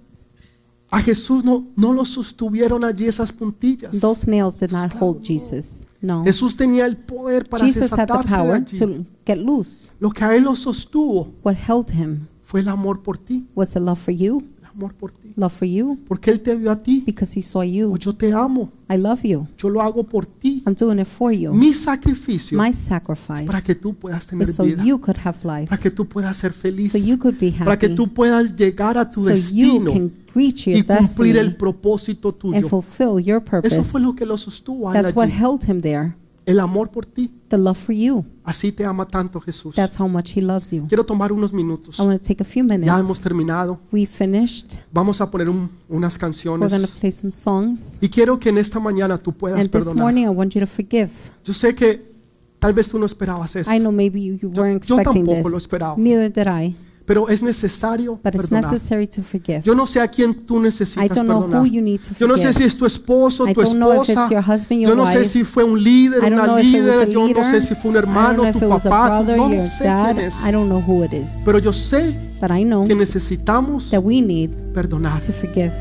A Jesús no, no lo sostuvieron allí esas puntillas. Those nails did not hold Jesus. No. Jesús tenía el poder para Jesus had the de power allí. to get loose. Lo que a él lo sostuvo What held him fue el amor por ti, was the love for you, amor por ti. love for you, Porque él te vio a ti. because he saw you. yo te amo, I love you. yo lo hago por ti. I'm doing it for you. Mi sacrificio My sacrifice para que tú puedas tener so vida, you could have life, para que tú puedas ser feliz, so you could be para que happy, tú puedas llegar a tu so you can reach your y cumplir el destiny propósito and fulfill your Eso purpose. fue lo que lo sostuvo a That's what held him there. El amor por ti. The love for you. Así te ama tanto Jesús. That's how much he loves you. Quiero tomar unos minutos. I want to take a few Ya hemos minutes. terminado. We finished. Vamos a poner un- unas We're canciones. going to play some songs. Y quiero que en esta mañana tú puedas And this perdonar. morning, I want you to forgive. Yo sé que tal vez tú no esperabas esto, I know maybe you, you weren't yo expecting tampoco lo esperaba. Neither did I. pero es necesario But it's perdonar. necessary to forgive. Yo no sé a quién tú I necesitas don't know perdonar. who you need to Yo no sé forgive. si es tu esposo, I tu don't know if esposa. it's your husband, your Yo no sé wife. si fue un líder, I don't una know if it was líder. Yo no sé si fue un I don't hermano, if tu it was a papá. brother, No your sé dad. quién es. I don't know who it is. Pero yo sé But I know que necesitamos that we need perdonar. to forgive.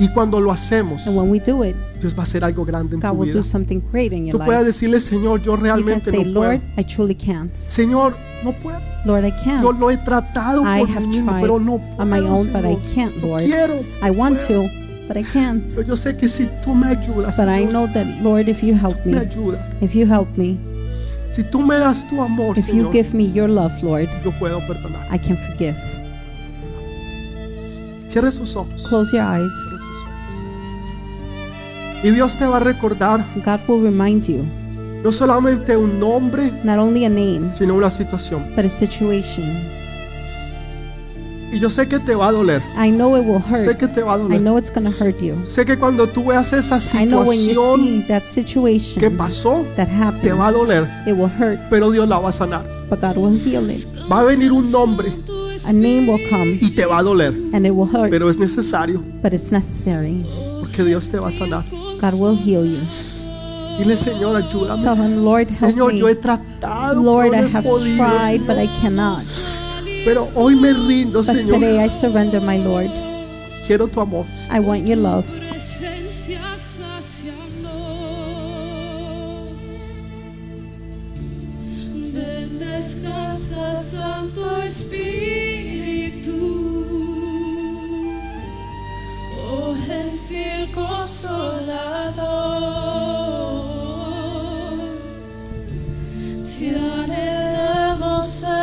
Y cuando lo hacemos, And when we do it, Dios va a hacer algo grande en God tu will vida. do something great in your Tú puedas life. decirle, Señor, yo You realmente say, no Lord, puedo. I truly can't. Señor, no puedo. Lord, I Yo lo can't. he tratado I por mí mismo, pero no on my puedo, own, but I Señor. can't, No Lord. quiero. I want puedo. to, but I can't. Pero yo sé que si tú me ayudas, But I Señor, know that, Lord, if you help me me, ayudas, if you help me, si tú me das tu amor, if you Señor, give me your love, Lord, yo puedo perdonar. I can forgive. Cierre sus ojos. Close your eyes. Y Dios te va a recordar God will remind you no solamente un nombre, not only a name, sino una situación. but a situation. Y yo sé que te va a doler. I know it will Sé hurt. que te va a I doler. know it's going to hurt you. Sé que cuando tú veas esa I know when you situación that que situation pasó, that te va a doler, it will hurt, pero Dios la va a sanar. but God will heal it. Va a venir un nombre A name will come y te va a doler, and it will hurt, pero es necesario but it's necessary. porque Dios te va a sanar. God will heal you. Dile, Señor, ayúdame. Tell him, Lord, help Señor, yo he me. tratado, Lord, pero I have podido, tried, but I cannot. Pero hoy me rindo, But Señor. today I surrender, my Lord. Quiero tu amor. I want your love. Ven, descansa, Santo Espíritu. el consolador. Te anhelamos a